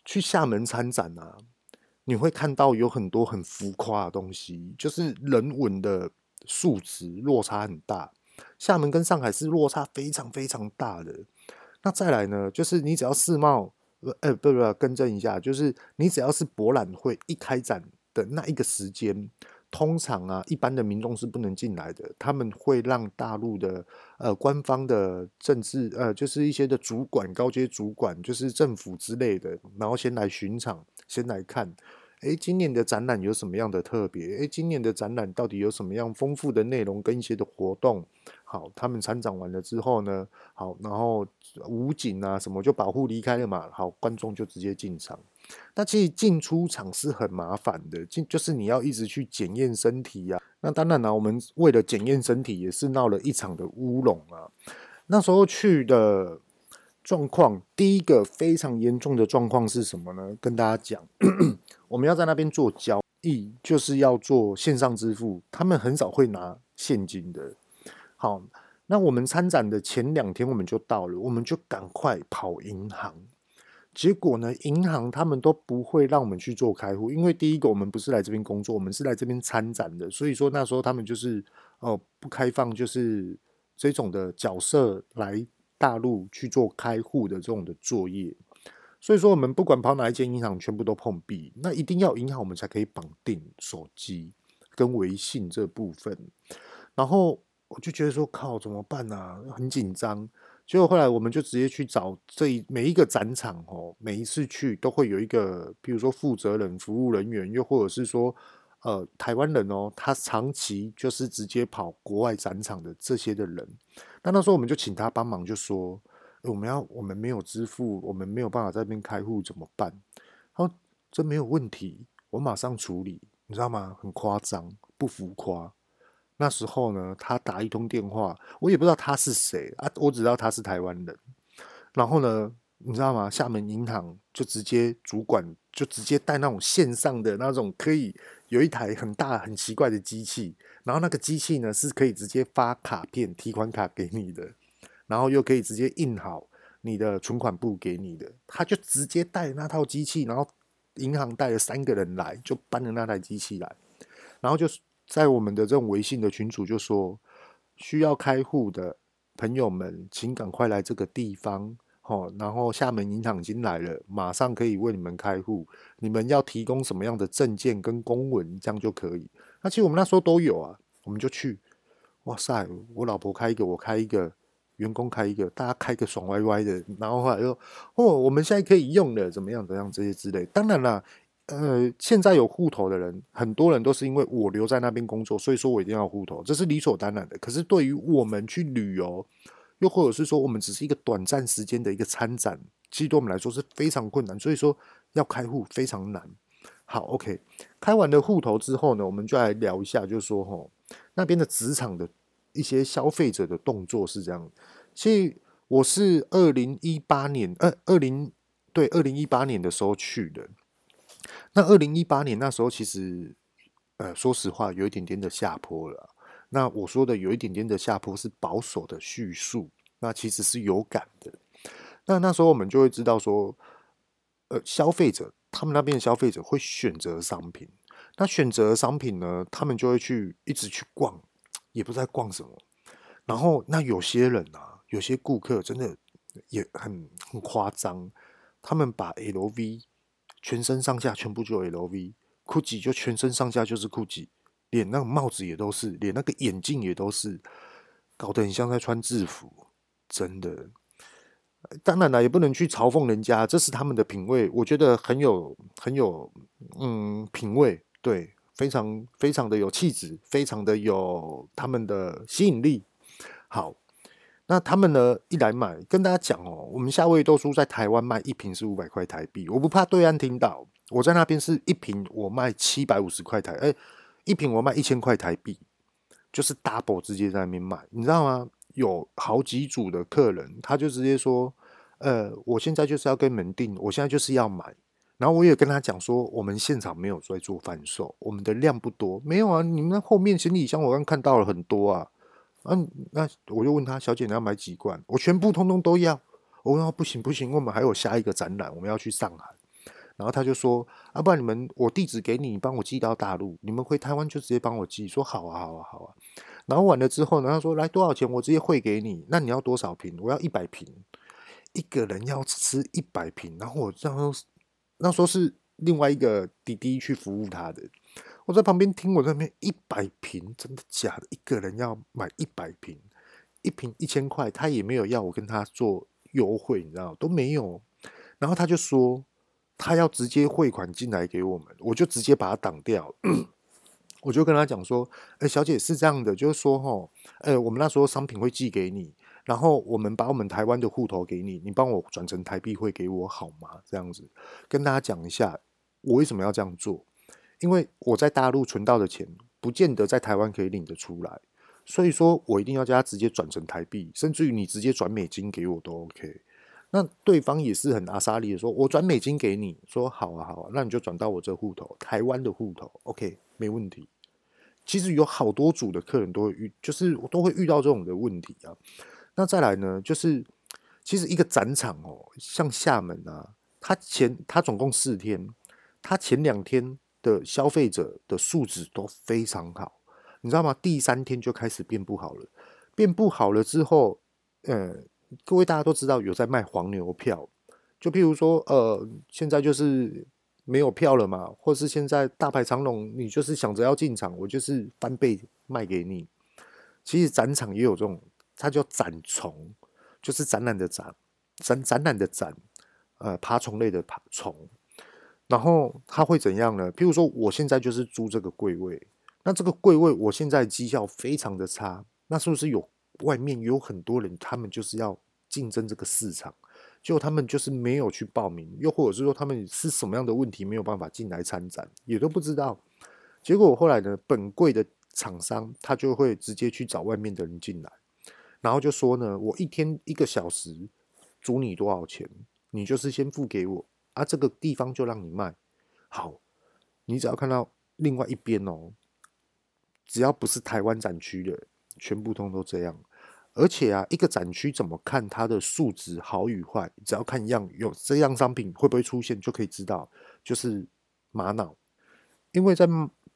去厦门参展啊，你会看到有很多很浮夸的东西，就是人文的素质落差很大。厦门跟上海是落差非常非常大的。那再来呢，就是你只要世贸，呃，不不不，更正一下，就是你只要是博览会一开展的那一个时间。通常啊，一般的民众是不能进来的。他们会让大陆的呃官方的政治呃，就是一些的主管、高阶主管，就是政府之类的，然后先来巡场，先来看，诶，今年的展览有什么样的特别？诶，今年的展览到底有什么样丰富的内容跟一些的活动？好，他们参展完了之后呢，好，然后武警啊什么就保护离开了嘛，好，观众就直接进场。那其实进出场是很麻烦的，进就是你要一直去检验身体呀、啊。那当然了、我们为了检验身体，也是闹了一场的乌龙啊。那时候去的状况，第一个非常严重的状况是什么呢？跟大家讲，<clears throat> 我们要在那边做交易，就是要做线上支付，他们很少会拿现金的。好，那我们参展的前两天我们就到了，我们就赶快跑银行。结果呢，银行他们都不会让我们去做开户，因为第一个我们不是来这边工作，我们是来这边参展的，所以说那时候他们就是哦、不开放，就是这种的角色来大陆去做开户的这种的作业，所以说我们不管跑哪一间银行，全部都碰壁。那一定要银行我们才可以绑定手机跟微信这部分，然后我就觉得说靠怎么办啊，很紧张。结果后来我们就直接去找这一每一个展场哦，每一次去都会有一个，比如说负责人、服务人员，又或者是说，呃，台湾人哦，他长期就是直接跑国外展场的这些的人。那那时候我们就请他帮忙，就说我们要我们没有支付，我们没有办法在那边开户怎么办？他说这没有问题，我马上处理，你知道吗？很夸张，不浮夸。那时候呢，他打一通电话，我也不知道他是谁啊，我只知道他是台湾人。然后呢，你知道吗？厦门银行就直接主管就直接带那种线上的那种，可以有一台很大很奇怪的机器，然后那个机器呢是可以直接发卡片、提款卡给你的，然后又可以直接印好你的存款簿给你的。他就直接带那套机器，然后银行带了三个人来，就搬了那台机器来，然后就。在我们的这种微信的群组就说，需要开户的朋友们，请赶快来这个地方，哦，然后厦门银行已经来了，马上可以为你们开户。你们要提供什么样的证件跟公文，这样就可以。那其实我们那时候都有啊，我们就去。哇塞，我老婆开一个，我开一个，员工开一个，大家开个爽歪歪的。然后后来又，哦，我们现在可以用了，怎么样怎么样这些之类。当然啦。呃，现在有户头的人，很多人都是因为我留在那边工作，所以说我一定要户头，这是理所当然的。可是对于我们去旅游，又或者是说我们只是一个短暂时间的一个参展，其实对我们来说是非常困难。所以说要开户非常难。好，OK，开完了户头之后呢，我们就来聊一下，就是说齁，那边的职场的一些消费者的动作是这样。其实我是二零一八年，呃，二零对二零一八年的时候去的。那二零一八年那时候，其实，呃，说实话，有一点点的下坡了。那我说的有一点点的下坡是保守的叙述，那其实是有感的。那那时候我们就会知道说，呃，消费者他们那边的消费者会选择商品，那选择商品呢，他们就会去一直去逛，也不知道逛什么。然后那有些人啊，有些顾客真的也很很夸张，他们把 LV。全身上下全部就 LV，GUCCI 就全身上下就是 GUCCI，连那个帽子也都是，连那个眼镜也都是，搞得很像在穿制服，真的。当然了，也不能去嘲讽人家，这是他们的品味，我觉得很有很有嗯品味，对，非常非常的有气质，非常的有他们的吸引力。好。那他们呢，一来买，跟大家讲哦，我们夏威夷豆酥在台湾卖一瓶是五百块台币，我不怕对岸听到，我在那边是一瓶我卖七百五十块台，哎，一瓶我卖一千块台币，就是 double 直接在那边卖，你知道吗？有好几组的客人，他就直接说，呃，我现在就是要跟门订，我现在就是要买，然后我也跟他讲说，我们现场没有在做贩售，我们的量不多，没有啊，你们那后面行李箱我刚看到了很多啊。嗯、那我就问他，小姐你要买几罐？我全部通通都要。我说不行不行，我们还有下一个展览，我们要去上海。然后他就说：“啊，不然你们我地址给你，你帮我寄到大陆，你们回台湾就直接帮我寄。”说：“好啊，好啊，好啊。”然后完了之后呢，他说：“来多少钱？我直接汇给你。那你要多少瓶？我要一百瓶，一个人要吃一百瓶。”然后我这样说，那时候是另外一个弟弟去服务他的，我在旁边听，我在那边一百瓶，真的假的？一个人要买一百瓶，一瓶一千块，他也没有要我跟他做优惠，你知道都没有。然后他就说。他要直接汇款进来给我们，我就直接把他挡掉。我就跟他讲说：“哎，小姐是这样的，就是说齁，呃，我们那时候商品会寄给你，然后我们把我们台湾的户头给你，你帮我转成台币汇给我好吗？这样子跟大家讲一下，我为什么要这样做？因为我在大陆存到的钱，不见得在台湾可以领得出来，所以说我一定要叫他直接转成台币，甚至于你直接转美金给我都 OK。”那对方也是很阿莎利的说，我转美金给你，说好啊好啊，那你就转到我这户头，台湾的户头，OK，没问题。其实有好多组的客人都会遇，就是都会遇到这种的问题啊。那再来呢，就是其实一个展场哦，像厦门啊，它前它总共四天，它前两天的消费者的素质都非常好，你知道吗？第三天就开始变不好了，变不好了之后，呃。各位大家都知道有在卖黄牛票，就譬如说，呃，现在就是没有票了嘛，或是现在大排长龙，你就是想着要进场，我就是翻倍卖给你。其实展场也有这种，它叫展虫，就是展览的展，展展览的展，呃，爬虫类的爬虫。然后它会怎样呢？譬如说，我现在就是租这个柜位，那这个柜位我现在绩效非常的差，那是不是有？外面有很多人，他们就是要竞争这个市场，结果他们就是没有去报名，又或者是说他们是什么样的问题没有办法进来参展，也都不知道。结果后来呢，本柜的厂商他就会直接去找外面的人进来，然后就说呢，我一天一个小时租你多少钱，你就是先付给我啊，这个地方就让你卖。好，你只要看到另外一边哦，只要不是台湾展区的。全部通都这样，而且啊，一个展区怎么看它的素质好与坏？只要看一样有这样商品会不会出现，就可以知道，就是玛瑙。因为在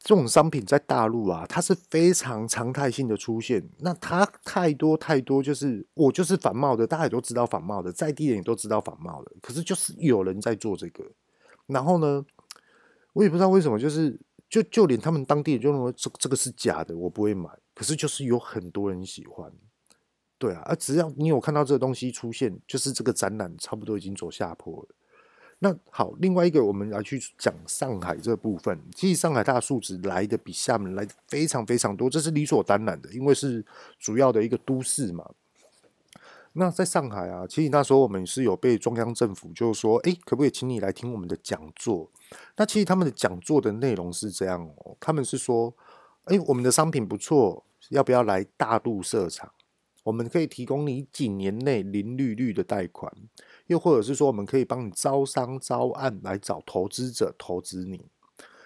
这种商品在大陆啊，它是非常常态性的出现。那它太多太多，就是我就是仿冒的，大家也都知道仿冒的，在地人也都知道仿冒的。可是就是有人在做这个，然后呢，我也不知道为什么，就是就就连他们当地人就认为这这个是假的，我不会买。可是就是有很多人喜欢，对啊，而只要你有看到这个东西出现，就是这个展览差不多已经走下坡了。那好，另外一个我们来去讲上海这部分，其实上海它的素质来的比厦门来的非常非常多，这是理所当然的，因为是主要的一个都市嘛。那在上海啊，其实那时候我们是有被中央政府就是说，哎，可不可以请你来听我们的讲座？那其实他们的讲座的内容是这样哦，他们是说，哎，我们的商品不错。要不要来大陆设厂？我们可以提供你几年内零利率的贷款，又或者是说，我们可以帮你招商招案来找投资者投资你，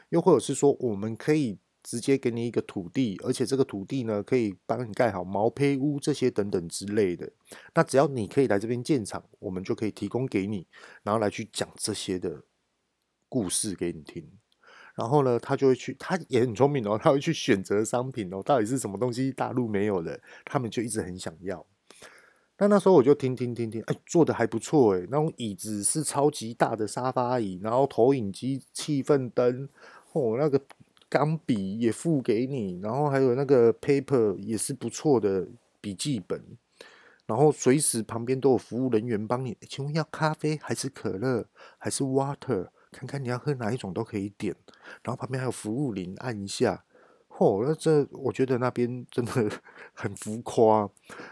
又或者是说，我们可以直接给你一个土地，而且这个土地呢，可以帮你盖好毛坯屋这些等等之类的。那只要你可以来这边建厂，我们就可以提供给你，然后来去讲这些的故事给你听。然后呢，他就会去，他也很聪明哦，他会去选择商品哦，到底是什么东西大陆没有的，他们就一直很想要。那那时候我就听听听听，哎，做的还不错哎，那种椅子是超级大的沙发椅，然后投影机、气氛灯，哦，那个钢笔也附给你，然后还有那个 paper 也是不错的笔记本，然后随时旁边都有服务人员帮你，请问要咖啡还是可乐还是 water？看看你要喝哪一种都可以点，然后旁边还有服务铃，按一下。嚯、哦，那这我觉得那边真的 <laughs> 很浮夸。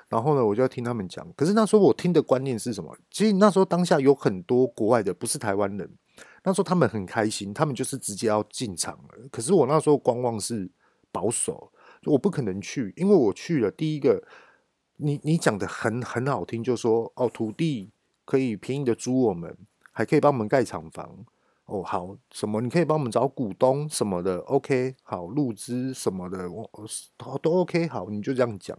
然后呢，我就要听他们讲。可是那时候我听的观念是什么？其实那时候当下有很多国外的，不是台湾人。那时候他们很开心，他们就是直接要进场了。可是我那时候观望是保守，我不可能去，因为我去了。第一个，你你讲的很很好听，就说哦，土地可以便宜的租我们，还可以帮我们盖厂房。哦，好，什么？你可以帮我们找股东什么的，OK，好，入资什么的，我都都 OK，好，你就这样讲，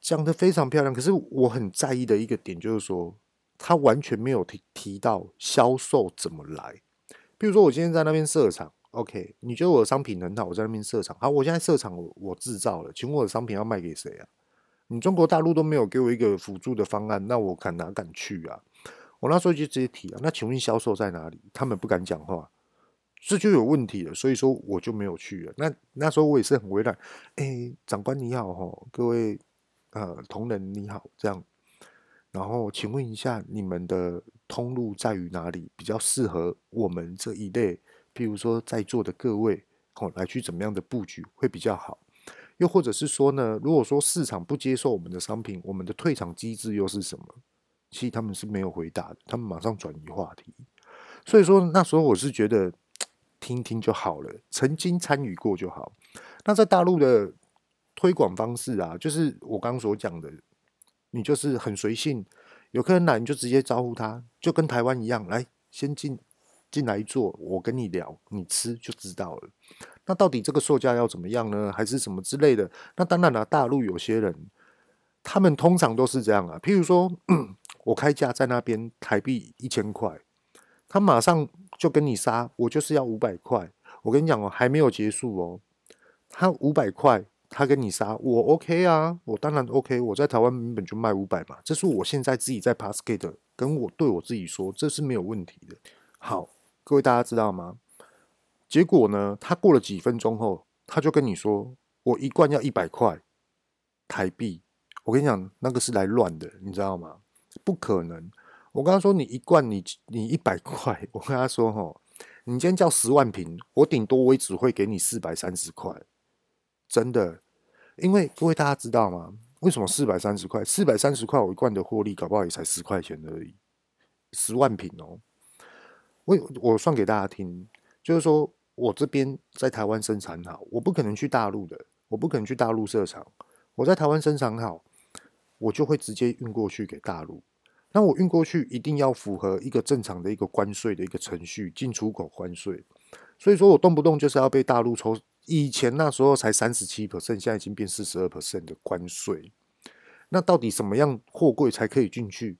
讲得非常漂亮。可是我很在意的一个点就是说，他完全没有提提到销售怎么来。比如说，我今天在那边设厂，OK，你觉得我的商品很好，我在那边设厂，好，我现在设厂，我我制造了，请问我的商品要卖给谁啊？你中国大陆都没有给我一个辅助的方案，那我敢哪敢去啊？我那时候就直接提啊，那请问销售在哪里？他们不敢讲话，这就有问题了。所以说我就没有去了。那那时候我也是很为难，哎，长官你好哈，各位呃同仁你好，这样。然后请问一下，你们的通路在于哪里？比较适合我们这一类，譬如说在座的各位哦，来去怎么样的布局会比较好？又或者是说呢，如果说市场不接受我们的商品，我们的退场机制又是什么？其实他们是没有回答的，他们马上转移话题。所以说那时候我是觉得听听就好了，曾经参与过就好。那在大陆的推广方式啊，就是我刚刚所讲的，你就是很随性，有客人来你就直接招呼他，就跟台湾一样，来先进进来坐，我跟你聊，你吃就知道了。那到底这个售价要怎么样呢？还是什么之类的？那当然了，大陆有些人，他们通常都是这样啊。譬如说，我开价在那边台币一千块，他马上就跟你杀，我就是要五百块。我跟你讲哦，还没有结束哦。他五百块，他跟你杀，我 OK 啊，我当然 OK。我在台湾原本就卖五百嘛，这是我现在自己在 Passgate 跟我对我自己说，这是没有问题的。好，各位大家知道吗？结果呢？他过了几分钟后，他就跟你说：“我一罐要一百块台币。”我跟你讲，那个是来乱的，你知道吗？不可能！我跟他说：“你一罐你你一百块。”我跟他说：“齁，你今天叫十万瓶，我顶多我也只会给你四百三十块。”真的，因为各位大家知道吗？为什么四百三十块？四百三十块我一罐的获利，搞不好也才十块钱而已。十万瓶哦，我我算给大家听，就是说。我这边在台湾生产好，我不可能去大陆的，我不可能去大陆设厂。我在台湾生产好，我就会直接运过去给大陆。那我运过去一定要符合一个正常的一个关税的一个程序，进出口关税。所以说我动不动就是要被大陆抽。以前那时候才三十七%，现在已经变四十二%的关税。那到底什么样货柜才可以进去？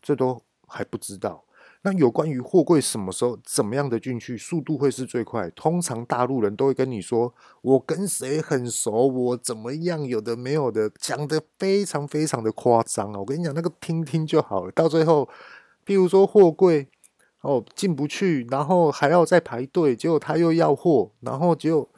这都还不知道。那有关于货柜什么时候怎么样的进去，速度会是最快？通常大陆人都会跟你说，我跟谁很熟，我怎么样，有的没有的，讲得非常非常的夸张啊！我跟你讲，那个听听就好了。到最后，譬如说货柜哦进不去，然后还要再排队，结果他又要货，然后就。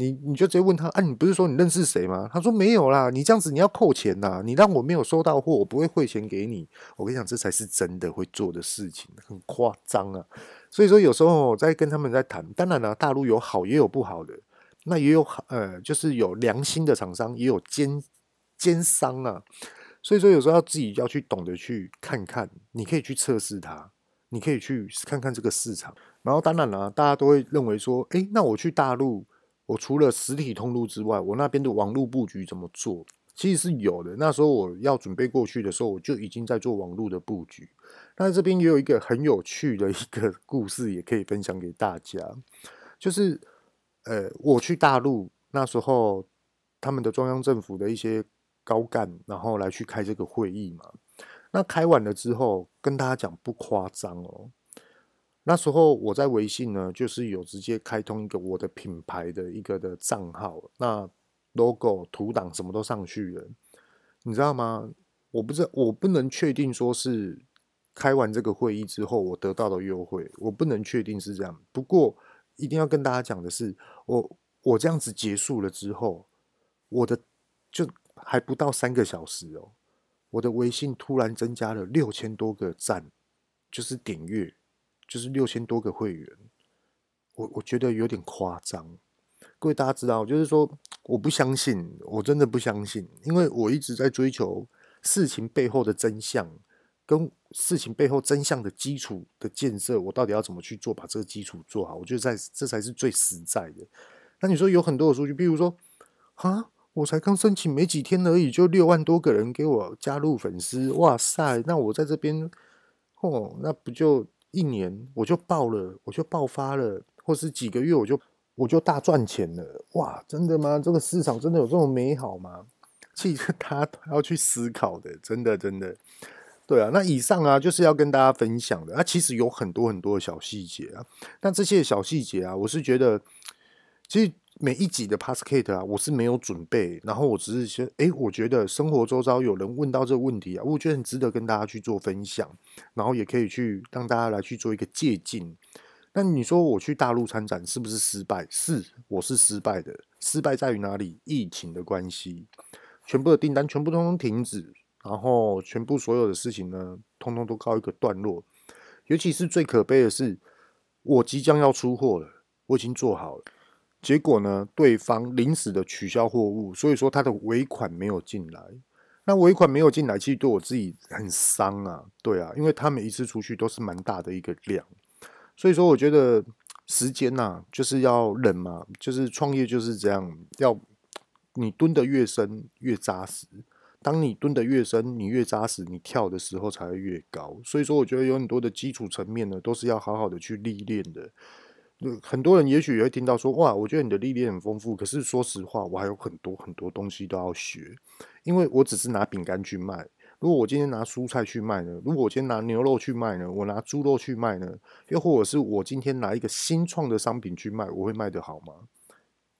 你你就直接问他啊，你不是说你认识谁吗？他说没有啦，你这样子你要扣钱呐，你让我没有收到货，我不会汇钱给你。我跟你讲，这才是真的会做的事情，很夸张啊。所以说有时候我在跟他们在谈，当然了，大陆有好也有不好的，那也有好呃，就是有良心的厂商，也有奸奸商啊。所以说有时候要自己要去懂得去看看，你可以去测试它，你可以去看看这个市场。然后当然了，大家都会认为说，哎，那我去大陆。我除了实体通路之外，我那边的网络布局怎么做？其实是有的。那时候我要准备过去的时候，我就已经在做网络的布局。那这边也有一个很有趣的一个故事，也可以分享给大家。就是，呃，我去大陆那时候，他们的中央政府的一些高干，然后来去开这个会议嘛。那开完了之后，跟大家讲不夸张哦。那时候我在微信呢，就是有直接开通一个我的品牌的一个的账号，那 logo 图档什么都上去了，你知道吗？我不知道，我不能确定说是开完这个会议之后我得到的优惠，我不能确定是这样。不过一定要跟大家讲的是，我我这样子结束了之后，我的就还不到三个小时哦，我的微信突然增加了六千多个赞，就是点阅。就是六千多个会员，我我觉得有点夸张。各位大家知道，就是说我不相信，我真的不相信，因为我一直在追求事情背后的真相，跟事情背后真相的基础的建设，我到底要怎么去做，把这个基础做好？我觉得在这才是最实在的。那你说有很多的数据，比如说啊，我才刚申请没几天而已，就六万多个人给我加入粉丝，哇塞！那我在这边，哦，那不就？一年我就爆了，我就爆发了，或是几个月我就我就大赚钱了，哇！真的吗？这个市场真的有这么美好吗？<laughs> 其实他要去思考的，真的真的。对啊，那以上啊就是要跟大家分享的。那、其实有很多很多的小细节啊，那这些小细节啊，我是觉得，其实每一集的 Podcast 啊，我是没有准备，然后我只是说，哎，我觉得生活周遭有人问到这个问题啊，我觉得很值得跟大家去做分享，然后也可以去让大家来去做一个借鉴。那你说我去大陆参展是不是失败？是，我是失败的。失败在于哪里？疫情的关系，全部的订单全部通通停止，然后全部所有的事情呢，通通都告一个段落。尤其是最可悲的是，我即将要出货了，我已经做好了，结果呢，对方临时的取消货物，所以说他的尾款没有进来。那尾款没有进来，其实对我自己很伤啊。对啊，因为他每一次出去都是蛮大的一个量。所以说，我觉得时间呐、啊，就是要忍嘛，就是创业就是这样，要你蹲得越深越扎实。当你蹲得越深，你越扎实，你跳的时候才会越高。所以说，我觉得有很多的基础层面呢，都是要好好的去历练的。很多人也许也会听到说，哇，我觉得你的历练很丰富。可是说实话，我还有很多很多东西都要学，因为我只是拿饼干去卖。如果我今天拿蔬菜去卖呢？如果我今天拿牛肉去卖呢？我拿猪肉去卖呢？又或者是我今天拿一个新创的商品去卖，我会卖得好吗？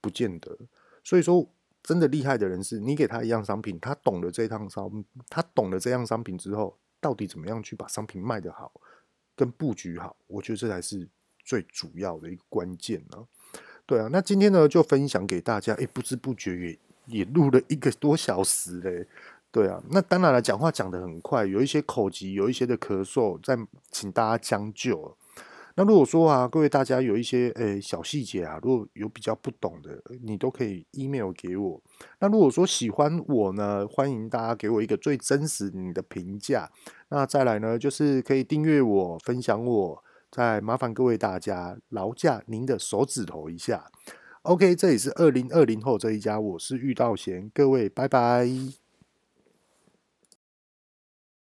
不见得。所以说，真的厉害的人是你给他一样商品，他懂了这趟商，他懂了这样商品之后，到底怎么样去把商品卖得好，跟布局好，我觉得这才是最主要的一个关键呢。对啊，那今天呢就分享给大家，诶，不知不觉也也录了一个多小时嘞。对啊，那当然了，讲话讲得很快，有一些口疾，有一些的咳嗽，再请大家将就。那如果说啊，各位大家有一些诶小细节啊，如果有比较不懂的，你都可以 email 给我。那如果说喜欢我呢，欢迎大家给我一个最真实你的评价。那再来呢，就是可以订阅我，分享我，再麻烦各位大家劳驾您的手指头一下。OK，这里是二零二零后这一家，我是遇到贤，各位拜拜。